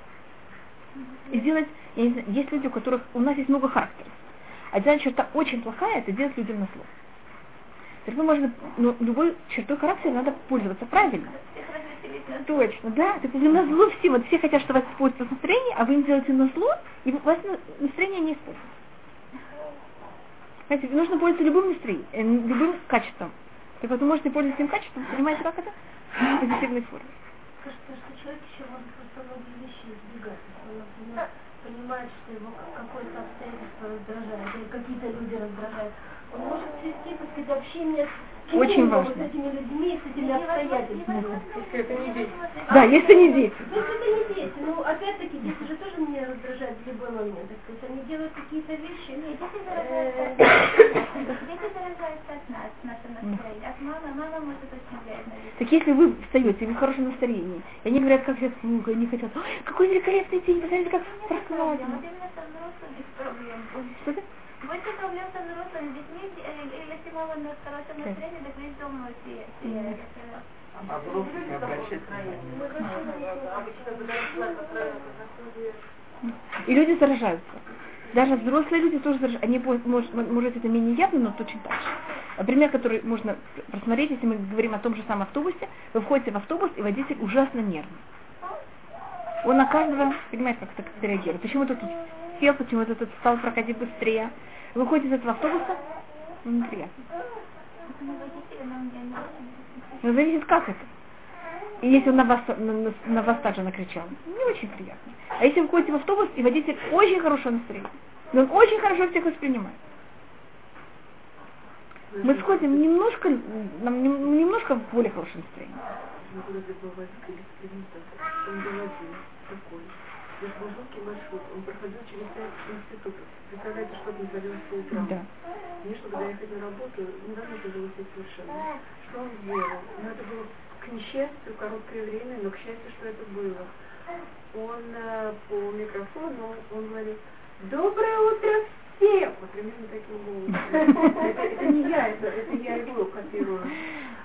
И сделать, я не знаю, есть люди, у которых, у нас есть много характеров. Одна черта очень плохая, это делать людям на зло. Так ну, можно, ну, любой чертой характера надо пользоваться правильно. Точно, да. Так вы на зло всем. Вот все хотят, чтобы вас испортилось настроение, а вы им делаете на зло, и у вас на- настроение не испортится. Знаете, нужно пользоваться любым настроением, э, любым качеством. Так вот, вы можете пользоваться этим качеством, понимаете, как это? В позитивной форме. Кажется, что человек еще может просто многие вещи избегать. Понимает, что его какое-то обстоятельство раздражает, или какие-то люди раздражают. Он может так сказать, общение с Очень важно. с этими людьми, с этими обстоятельствами. Если это не дети. Да, если не дети. Ну, это не дети. Ну, опять-таки, дети же тоже меня раздражают в любой момент. Так сказать, они делают какие-то вещи. Нет, дети э, заражаются от нас. Дети заражаются от нас, наше настроение. От мамы. Мама может очень влиять на детей. Так если вы встаете, вы в хорошем настроении, и они говорят, как сейчас слуга, они хотят, «Ой, какой великолепный день, посмотрите, как прохладно. Вот именно со взрослыми проблем. Что это? Больше проблем со взрослыми детьми, мама на хорошем настроении, так весь дом А. И люди заражаются. Даже взрослые люди тоже заражаются. Они, может, может, это менее явно, но точно так же. Пример, который можно просмотреть, если мы говорим о том же самом автобусе. Вы входите в автобус, и водитель ужасно нервный. Он на каждого, понимаете, как так реагирует. Почему-то тут сел, почему-то тут стал проходить быстрее. Вы выходите из этого автобуса, неприятно. но. Но зависит, как это. И если он на вас, на, на- вас также накричал, не очень приятно. А если вы входите в автобус, и водитель очень хорошее настроение, но он очень хорошо всех воспринимает. Мы сходим немножко, нам нем- немножко в более по утрам? Да. Мне, чтобы доехать на работу, не надо было сесть совершенно. Что он сделал? Ну, это было к несчастью короткое время, но к счастью, что это было. Он э, по микрофону, он говорит, доброе утро всем! Вот примерно таким голосом. Это, это не я, это, это я его копирую.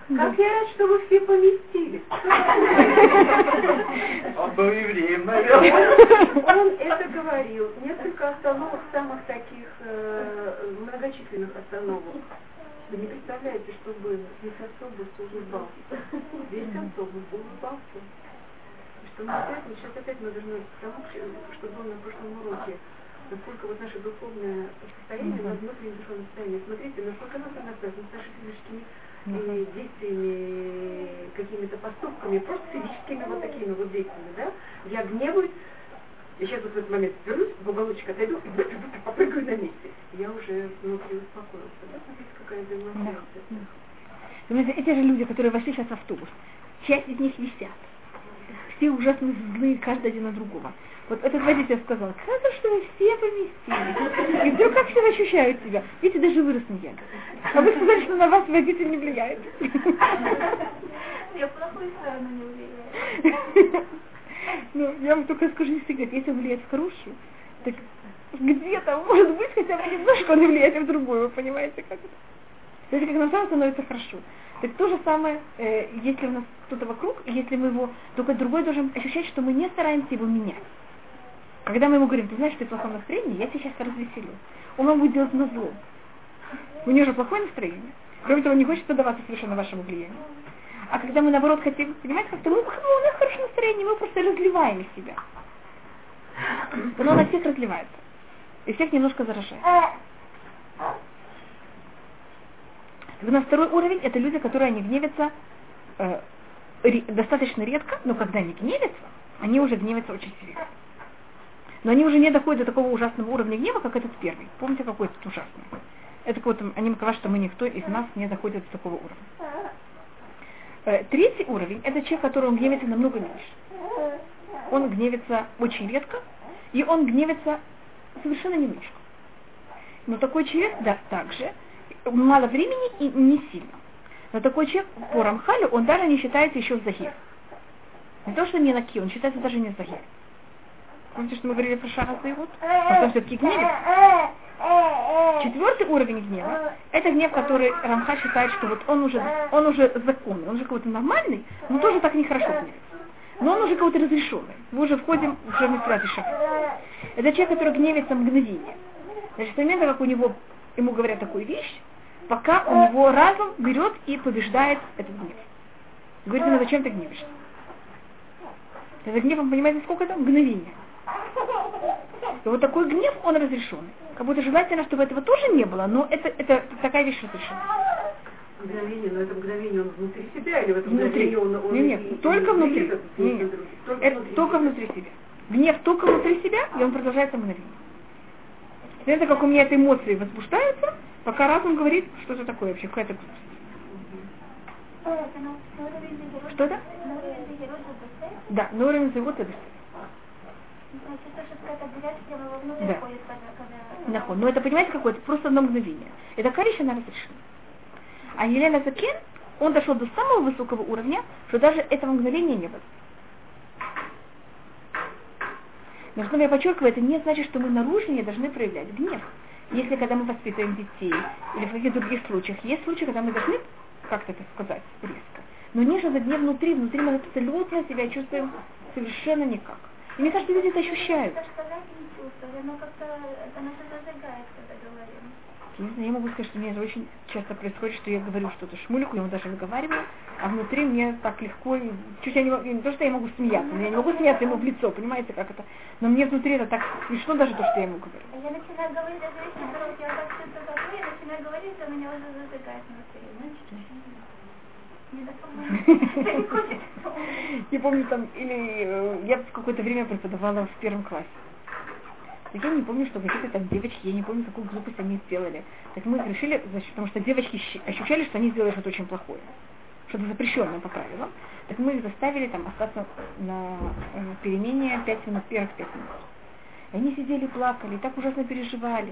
Как я рад, что вы все поместились. Он был евреем, наверное. Он это говорил. Несколько остановок самых таких э, многочисленных остановок. Вы не представляете, что было. Весь автобус улыбался. Весь автобус улыбался. Что мы опять, ну, сейчас опять мы должны к тому, что было на прошлом уроке, насколько вот наше духовное состояние, наше внутреннее духовное состояние. Смотрите, насколько нас она связана с нашими физическими э, действиями, какими-то поступками, просто физическими вот такими вот действиями, да? Я гневаюсь, я сейчас вот в этот момент вернусь, в уголочек отойду и попрыгаю на месте. Я уже внутри успокоился. Да, смотрите, какая. Понимаете, эти же люди, которые вошли сейчас в автобус, часть из них висят. Все ужасно злые, каждый один на другого. Вот этот водитель сказал, хорошо, что вы все поместились. И вдруг как все ощущают себя. Видите, даже вырос не я. А вы сказали, что на вас водитель не влияет. Я плохую сторону не влияю. Ну, я вам только скажу не секрет, если он влияет в хорошую, так где-то, может быть, хотя бы немножко он влияет в другую, вы понимаете, как это? Смотрите, как нам сразу становится хорошо. Так то же самое, э, если у нас кто-то вокруг, если мы его, только другой должен ощущать, что мы не стараемся его менять. Когда мы ему говорим, ты знаешь, ты в плохом настроении, я тебя сейчас развеселю. Он вам будет делать на зло. У него же плохое настроение. Кроме того, не хочет поддаваться совершенно вашему влиянию. А когда мы наоборот хотим, понимаете, как-то мы, ну, у нас хорошее настроение, мы просто разливаем себя. Оно на всех разливается. И всех немножко заражает. На второй уровень это люди, которые не гневятся э, достаточно редко, но когда они гневятся, они уже гневятся очень сильно. Но они уже не доходят до такого ужасного уровня гнева, как этот первый. Помните, какой этот ужасный? Это вот они говорят, что мы никто из нас не доходит до такого уровня. Э, третий уровень – это человек, который он гневится намного меньше. Он гневится очень редко, и он гневится совершенно немножко. Но такой человек, да, также, мало времени и не сильно. Но такой человек по Рамхалю, он даже не считается еще в Захир. Не то, что не наки, он считается даже не Захир. Помните, что мы говорили про Шара Зайвут? Он все-таки гневится. Четвертый уровень гнева – это гнев, который Рамха считает, что вот он уже, он уже законный, он уже какой-то нормальный, но тоже так нехорошо гневится. Но он уже какой-то разрешенный. Мы уже входим в Шамисрат и Это человек, который гневится мгновение. Значит, с момента, как у него, ему говорят такую вещь, пока у него разум берет и побеждает этот гнев. Говорит, ну зачем ты гневишься? Это гнев, вы понимаете, сколько это? Мгновение. И вот такой гнев, он разрешенный. Как будто желательно, чтобы этого тоже не было, но это, это такая вещь разрешена. Мгновение, но это мгновение он внутри себя или в этом внутри. он, он нет, нет, только внутри. Нет, нет, только, это внутри только внутри себя. Гнев только внутри себя, и он продолжается мгновение. Это как у меня эти эмоции возбуждаются, пока разум говорит, что это такое вообще, какая-то глупость. Что это? Да, на уровне завода это да. Но это, понимаете, какое-то просто одно мгновение. Это карища она разрешена. А Елена Закен, он дошел до самого высокого уровня, что даже этого мгновения не было. Но что я подчеркиваю, это не значит, что мы наружу не должны проявлять гнев. Если когда мы воспитываем детей, или в каких-то других случаях, есть случаи, когда мы должны как-то это сказать резко. Но не за гнев внутри, внутри мы абсолютно себя чувствуем совершенно никак. И мне кажется, люди это ощущают. Не знаю, я могу сказать, что мне это очень часто происходит, что я говорю что-то шмулику, я ему даже выговариваю, а внутри мне так легко, и чуть я не, могу, не то, что я могу смеяться, но я не могу смеяться ему в лицо, понимаете, как это, но мне внутри это так смешно даже то, что я ему говорю. Я начинаю говорить даже которые я так что-то такое, я начинаю говорить, а меня уже зажигает внутри, знаете, Я помню там, или э, я какое-то время преподавала в первом классе. Так я не помню, что какие-то там девочки, я не помню, какую глупость они сделали. Так мы решили, значит, потому что девочки ощущали, что они сделали что-то очень плохое. Что-то запрещенное по правилам. Так мы их заставили там остаться на э, перемене 5 минут, первых 5 минут. И они сидели, плакали, так ужасно переживали.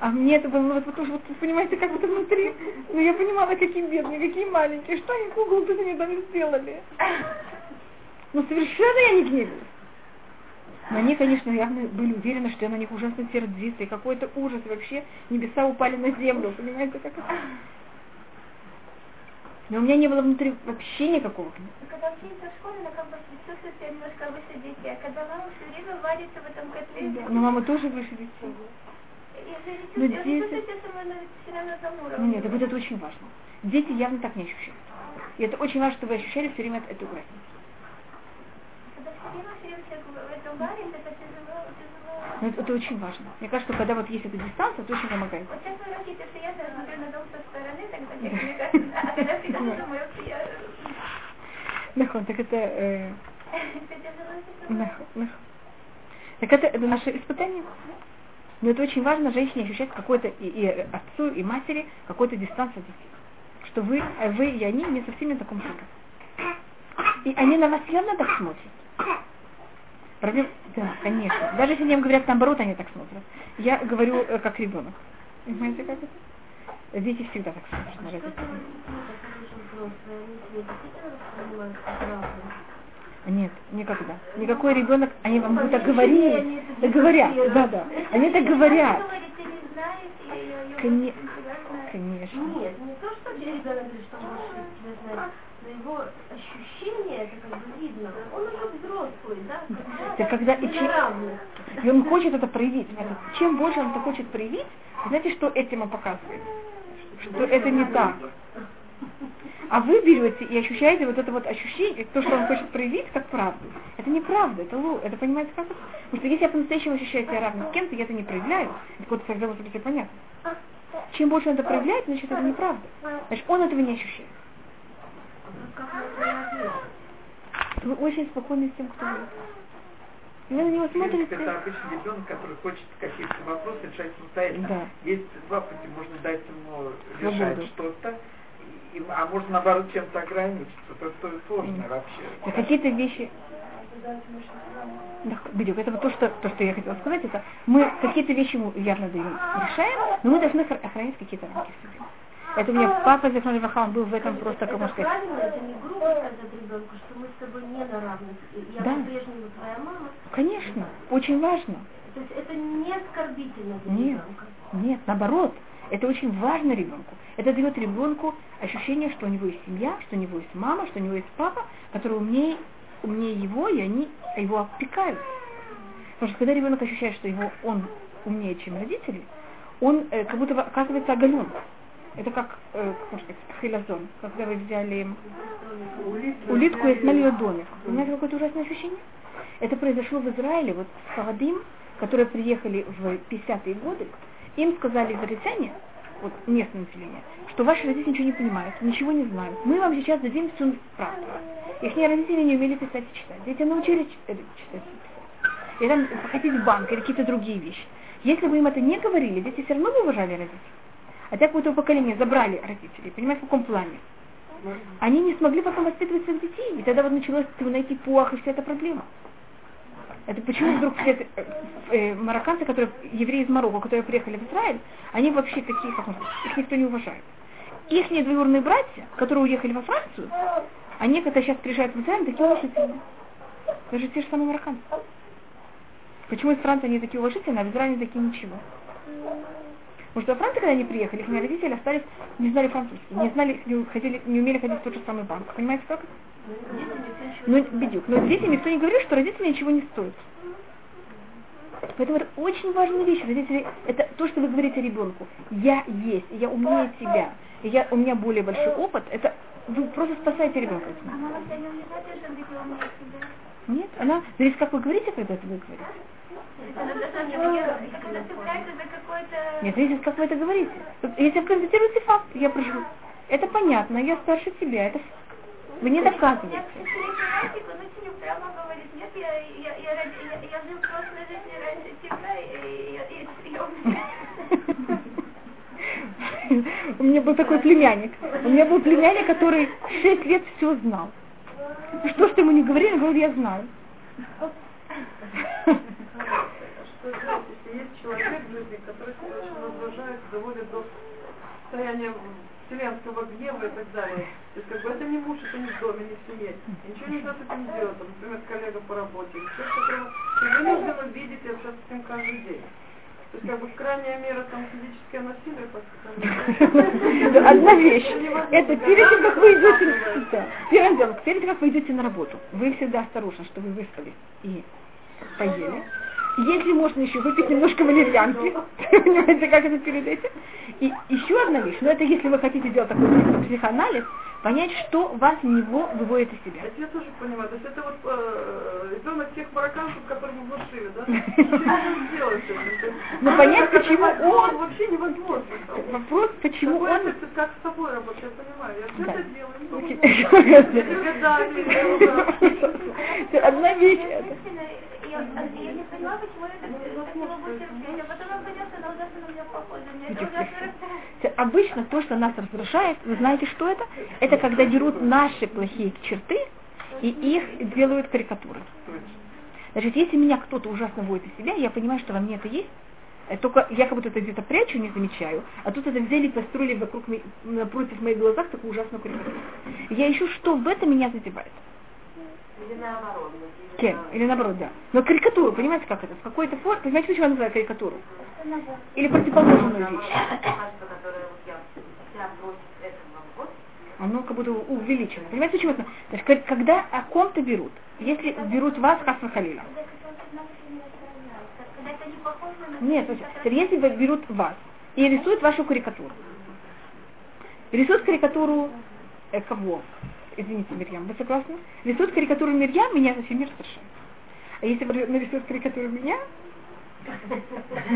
А мне это было, вот, вот, вот, понимаете, как будто внутри, ну я понимала, какие бедные, какие маленькие, что они Google ты они там сделали. Ну совершенно я не гневилась. Но они, конечно, явно были уверены, что я на них ужасно сердится, и какой-то ужас, и вообще небеса упали на землю, понимаете, как это? Но у меня не было внутри вообще никакого. Но когда учиться в школе, она как бы присутствует себя немножко выше детей. А когда мама все время варится в этом котле, Но мама тоже выше детей. не Но дети- одном Ну нет, так вот это очень важно. Дети явно так не ощущают. И это очень важно, чтобы вы ощущали все время эту разницу. Когда все время, все время все в этом варится, это тяжело, тяжело. Но это, это очень важно. Мне кажется, что когда вот есть эта дистанция, это очень помогает. Вот сейчас вы растите, что я смотрю на дом со стороны, тогда мне кажется, а когда всегда думаю, что я... Нахон, так это... э. Так это, это наше испытание. Но это очень важно женщине ощущать какой-то и, и отцу, и матери какой-то дистанцию от детей. Что вы, а вы и они не совсем на таком же. И они на вас явно так смотрят. Проблем... Да, конечно. Даже если им говорят наоборот, они так смотрят. Я говорю э, как ребенок. Понимаете, как это? Дети всегда так смотрят на Что родителей. Нет, никогда. Никакой ребенок, они вам будут так говорить, так говорят, да, да. Они так говорят. Знаю. Конечно. Нет, не то, что ребенок говорит, что знает, но его ощущение, это как бы видно. Он уже взрослый, да? Это когда и чем-. И он хочет это проявить. Чем больше он это хочет проявить, знаете, что этим он показывает? Что это не так. А вы берете и ощущаете вот это вот ощущение, то, что он хочет проявить, как правду. Это неправда, это лу, это понимаете как? Потому что если я по-настоящему ощущаю себя равным с кем-то, я это не проявляю. Так вот, тогда может быть понятно. Чем больше он это проявляет, значит это неправда. Значит, он этого не ощущает. Вы очень спокойны с тем, кто вы. Вы на него смотрите. это обычный ребенок, который хочет какие-то вопросы решать самостоятельно. Да. Есть два пути. Можно дать ему решать что-то, а можно наоборот чем-то ограничить. Это то сложное Мгм. вообще. Да какие-то вещи... Да, Бедюк, это вот то что, то, что я хотела сказать, это мы какие-то вещи ему явно даем, решаем, но мы должны хра- охранять какие-то рамки в себе. Это у меня папа Зефрон Леваха, он был в этом просто, как можно сказать, правильно, это не грубо сказать ребенку, что мы с тобой не на равных. Я Да. по-прежнему твоя мама. конечно, очень важно. То есть это не оскорбительно для Нет, ребенка. нет, наоборот, это очень важно ребенку. Это дает ребенку ощущение, что у него есть семья, что у него есть мама, что у него есть папа, который умнее, умнее его, и они его опекают. Потому что когда ребенок ощущает, что его, он умнее, чем родители, он э, как будто оказывается оголен. Это как, э, как сказать, хилазон, когда вы взяли улитку и сняли ее домик. Понимаете, какое-то ужасное ощущение? Это произошло в Израиле, вот с Харадим, которые приехали в 50-е годы, им сказали израильтяне, вот местное население, что ваши родители ничего не понимают, ничего не знают. Мы вам сейчас дадим всю правду. Их родители не умели писать и читать. Дети научились э, читать и писать. И там в банк или какие-то другие вещи. Если бы им это не говорили, дети все равно бы уважали родителей. А так какое-то поколение забрали родителей, понимаете, в каком плане? Они не смогли потом воспитывать своих детей. И тогда вот началось найти пуах и вся эта проблема. Это почему вдруг все это, э, э, марокканцы, которые, евреи из Марокко, которые приехали в Израиль, они вообще такие, как можно их никто не уважает. Их двоюродные братья, которые уехали во Францию, они, когда сейчас приезжают в Израиль, такие уважительные. Даже те же самые марокканцы. Почему из Франции они такие уважительные, а в Израиле такие ничего? Потому что во Франции, когда они приехали, их родители остались, не знали французский, не знали, не, ходили, не умели ходить в тот же самый банк. Понимаете, как? Ну, бедюк. Но детям никто не говорит, что родители ничего не стоят. Поэтому это очень важная вещь. Родители, это то, что вы говорите ребенку. Я есть, я умнее тебя, я, у меня более большой опыт. Это вы просто спасаете ребенка. А мама тебя не унижает, что говорит, я умею себя. Нет, она зависит, как вы говорите, когда это вы говорите. Нет, зависит, как вы это говорите. Если вы констатируете факт, я прошу. Это понятно, я старше тебя, это. Вы не доказываете. У меня был такой племянник. У меня был племянник, который 6 лет все знал. Что ж ты ему не говорили, он говорил, я знаю. Что есть человек в жизни, который очень раздражает, доводит до состояния вселенского гнева и так далее. То есть как бы это не муж, это не в доме, не в семье. И ничего нельзя с этим делать, там, например, коллега по работе. Человек, которого ты вынужден видеть и общаться с ним каждый день. То есть как бы крайняя мера там физическое насилие, Одна вещь. Это перед тем, как вы идете, первым делом, перед тем, как вы идете на работу, вы всегда осторожны, что вы выспались и поели. Если можно еще выпить немножко валерьянки, понимаете, как это перед этим. И еще одна вещь, но это если вы хотите делать такой психоанализ, понять, что вас в него выводит из себя. Это я тоже понимаю. То есть это вот э, ребенок тех марокканцев, которые мы внушили, да? Этим. Но понять, почему он... Вообще невозможно. Вопрос, почему он... как с собой работать, я понимаю. Я все это делаю. Одна вещь. Это- Женщина, я, я не поняла, почему я так, так не могу терпеть, а потом я поняла, что она ужасно на меня похожа. Мне это ужасно раздражает. Обычно то, что нас раздражает, вы знаете, что это? Это когда берут наши плохие черты и их делают карикатуры. Значит, если меня кто-то ужасно вводит из себя, я понимаю, что во мне это есть, э, только я как будто это где-то прячу, не замечаю, а тут это взяли и построили вокруг напротив моих глазах такую ужасную карикатуру. Я ищу, что в этом меня задевает. Или наоборот. Кем? Или наоборот, да. Но карикатуру, понимаете, как это? В какой-то форме, понимаете, почему я называю карикатуру? Или противоположную вещь. Оно как будто увеличено. Понимаете, почему это? То есть, когда о ком-то берут, если берут вас, Хасва Халила. Нет, есть, если берут вас и рисуют вашу карикатуру. Рисуют карикатуру э, кого? Извините, Мирьям, вы согласны? Рисуют карикатуру Мирьям, меня совсем не расстрашает. А если бы нарисуют карикатуру меня,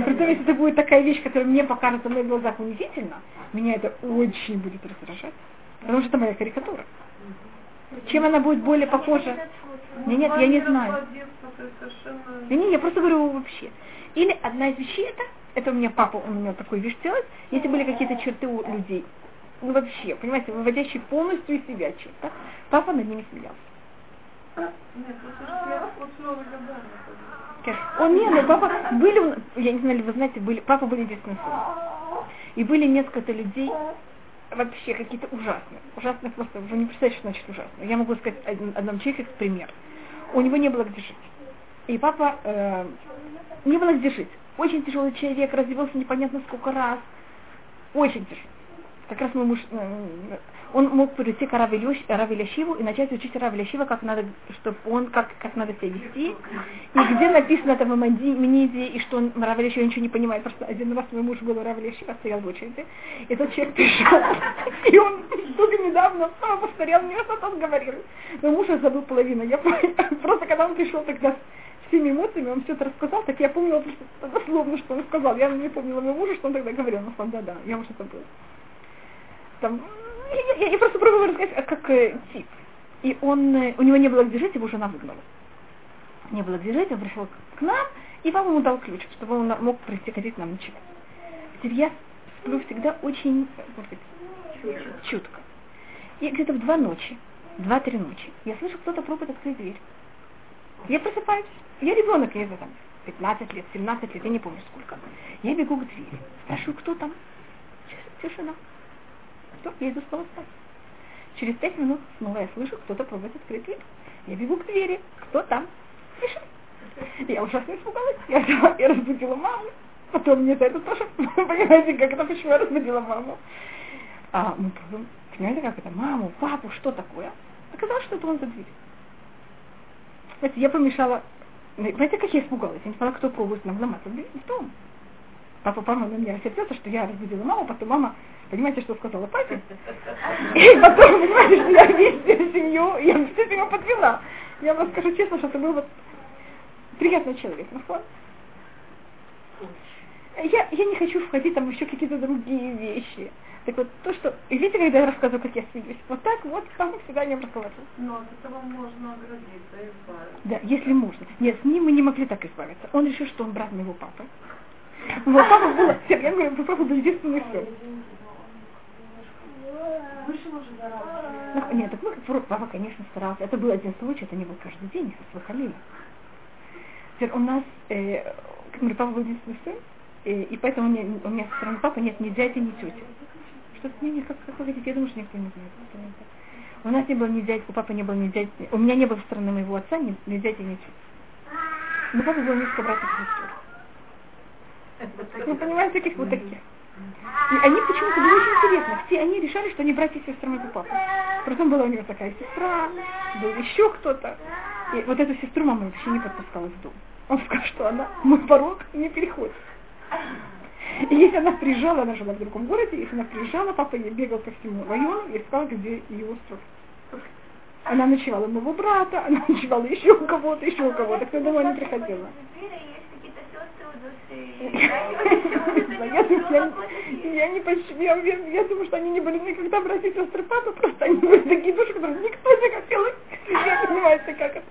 притом если это будет такая вещь, которая мне покажется в моих глазах унизительно, меня это очень будет раздражать. Потому что это моя карикатура. Чем она будет более похожа? Нет, нет, я не знаю. Молодец, то есть совершенно... Не, не, я просто говорю вообще. Или одна из вещей это, это у меня папа, он у меня такую вещь делает, если были какие-то черты у людей, ну вообще, понимаете, выводящие полностью из себя черта, папа над ними смеялся. Нет, ну снова годами. Скажет, Он не, ну папа, были, у нас- я не знаю, вы знаете, были, папа был единственный сын. И были несколько людей, вообще какие-то ужасные. Ужасные просто, вы не представляете, что значит ужасно. Я могу сказать один, одном человеке как пример. У него не было где жить. И папа э, не было где жить. Очень тяжелый человек, развивался непонятно сколько раз. Очень тяжело. Как раз мой муж, э, он мог прийти к Ляшиву и начать учить Раве Ляшива, как надо, чтобы он, как, как надо себя вести. И где написано это в Маманиде, и что он, Раве Ляшива ничего не понимает. Просто один раз мой муж был у Раве Ляшива, стоял в очереди. И тот человек пришел, и он только недавно снова повторял мне, что он говорил. Мой муж забыл половину. Я просто когда он пришел тогда всеми эмоциями, он все это рассказал, так я помнила просто дословно, что он сказал. Я не помнила моего мужа, что он тогда говорил. На самом деле, да, я уже забыла там, я, я- я просто пробую рассказать, а как э, тип. И он, э, у него не было где жить, его жена выгнала. Не было где жить, он пришел к, нам, и папа ему дал ключ, чтобы он мог приходить нам ночевать. Теперь я сплю всегда очень, как сказать, чутко. И где-то в два ночи, два-три ночи, я слышу, кто-то пробует открыть дверь. Я просыпаюсь. Я ребенок, я там 15 лет, 17 лет, я не помню сколько. Я бегу к двери. Спрашиваю, кто там? Тиш- Тишина. Все, я иду снова спать. Через пять минут снова я слышу, кто-то пробует открыть дверь. Я бегу к двери. Кто там? Тишина. Я ужасно испугалась. Я, взяла и разбудила маму. Потом мне за это тоже, понимаете, как это, почему я разбудила маму. А мы потом, понимаете, как это, маму, папу, что такое? Оказалось, что это он за дверью. Знаете, я помешала, знаете, как я испугалась? Я не поняла, кто пробует нам ломаться дверь в дом. Папа, папа на меня рассердился, что я разбудила маму, потом мама, понимаете, что сказала папе? И потом, понимаете, что я весь семью, я всю семью подвела. Я вам скажу честно, что это был вот приятный человек, ну я, я не хочу входить там еще какие-то другие вещи. Так вот, то, что... И видите, когда я рассказываю, как я смеюсь, вот так вот сам всегда не разговариваю. Но от этого можно оградиться и избавиться. Да, если можно. Нет, с ним мы не могли так избавиться. Он решил, что он брат моего папы. Папа был, я говорю, папа был единственный сын. Ну, нет, так ну, папа, конечно, старался. Это был один случай, это не был каждый день, их выходили. Теперь у нас, э, как говорю, папа был единственный сын, э, и поэтому у меня, у меня со стороны папы нет ни дяди, ни тети. Что-то мне как, как вы хотите, я думаю, что никто не знает. У нас не было ни дяди, у папы не было ни дяди, у меня не было со стороны моего отца ни, ни дяди, ни тети. Но папа был несколько братьев и сестер. Вы понимаете, таких вот таких. И они почему-то было очень интересно. Все они решали, что они братья и сестры моего папы. Потом была у него такая сестра, был еще кто-то. И вот эту сестру мама вообще не подпускала в дом. Он сказал, что она мой порог не переходит. И если она приезжала, она жила в другом городе, если она приезжала, папа ей бегал по всему району и искал, где ее устроить. Она ночевала моего брата, она ночевала еще у кого-то, еще у кого-то, кто домой не приходила. Я не почти, я думаю, что они не были никогда братья сестры папы, просто они были такие души, которые никто не хотел, я понимаете, как это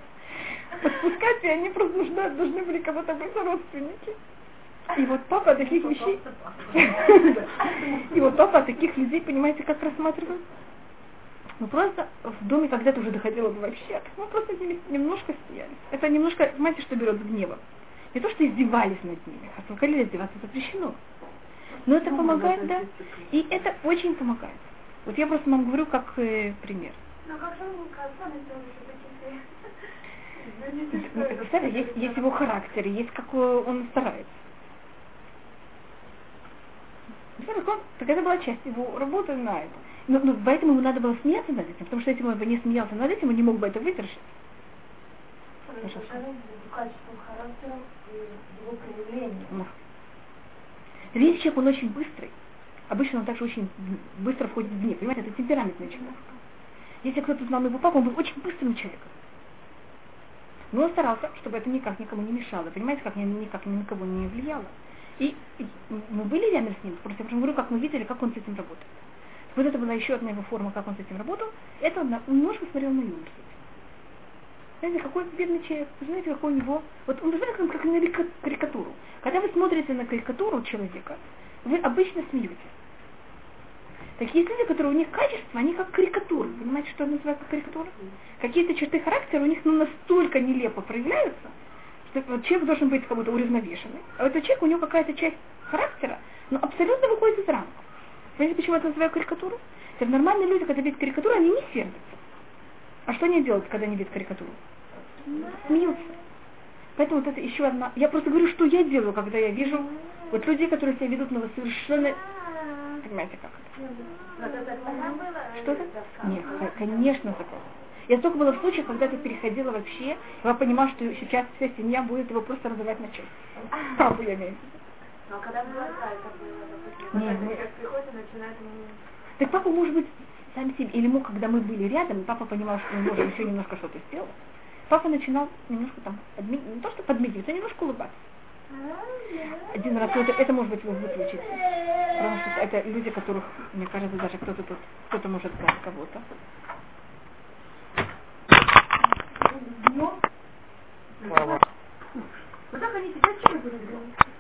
подпускать, и они просто нужны, должны были кого-то быть родственники. И вот папа таких вещей, и вот папа таких людей, понимаете, как рассматривал? Мы просто в доме когда-то уже доходило бы вообще, мы просто немножко смеялись. Это немножко, понимаете, что берет гнева. Не то, что издевались над ними, а сказали, издеваться запрещено. Но это помогает, да. И это очень помогает. Вот я просто вам говорю как э, пример. Но как же он Представляете, есть, есть его характер, есть как он старается. Он, так это была часть его работы на это. Но, но поэтому ему надо было смеяться над этим, потому что если бы он бы не смеялся над этим, он не мог бы это выдержать. Видите, человек, он очень быстрый. Обычно он также очень быстро входит в гнев. Понимаете, это темпераментный человек. Если кто-то знал его папу, он был очень быстрым человеком. Но он старался, чтобы это никак никому не мешало. Понимаете, как никак ни на кого не влияло. И, и мы были рядом с ним, просто я говорю, как мы видели, как он с этим работает. Вот это была еще одна его форма, как он с этим работал. Это он немножко смотрел на юмор. Знаете, какой бедный человек, знаете, какой у него... Вот он знаете, как на карикатуру. Когда вы смотрите на карикатуру человека, вы обычно смеетесь. Так есть люди, которые у них качества, они как карикатуры. Понимаете, что называется карикатура? Какие-то черты характера у них ну, настолько нелепо проявляются, что вот человек должен быть как будто уравновешенный. А этот человек, у него какая-то часть характера, но абсолютно выходит из рамок. Понимаете, почему я это называю карикатуру? Это нормальные люди, когда видят карикатуру, они не сердятся. А что они делают, когда они видят карикатуру? Смеются. Поэтому вот это еще одна... Я просто говорю, что я делаю, когда я вижу вот людей, которые себя ведут на совершенно... Понимаете, как это? Что-то? Нет, конечно, такое. Я только была в случае, когда ты переходила вообще, я понимала, что сейчас вся семья будет его просто разрывать на части. Папу я имею в виду. Но когда глаза это было, Нет, допустим, нет. как приходит и начинает ему... Так папа, может быть, сам себе, или мы, когда мы были рядом, папа понимал, что мы можем еще немножко что-то сделать, папа начинал немножко там, подми... не то что подмигивать, а немножко улыбаться. Один раз, это, это может быть вы выключите. Потому что это люди, которых, мне кажется, даже кто-то тут, кто-то может знать кого-то. Слава. Вот так они тебя чем будут делать?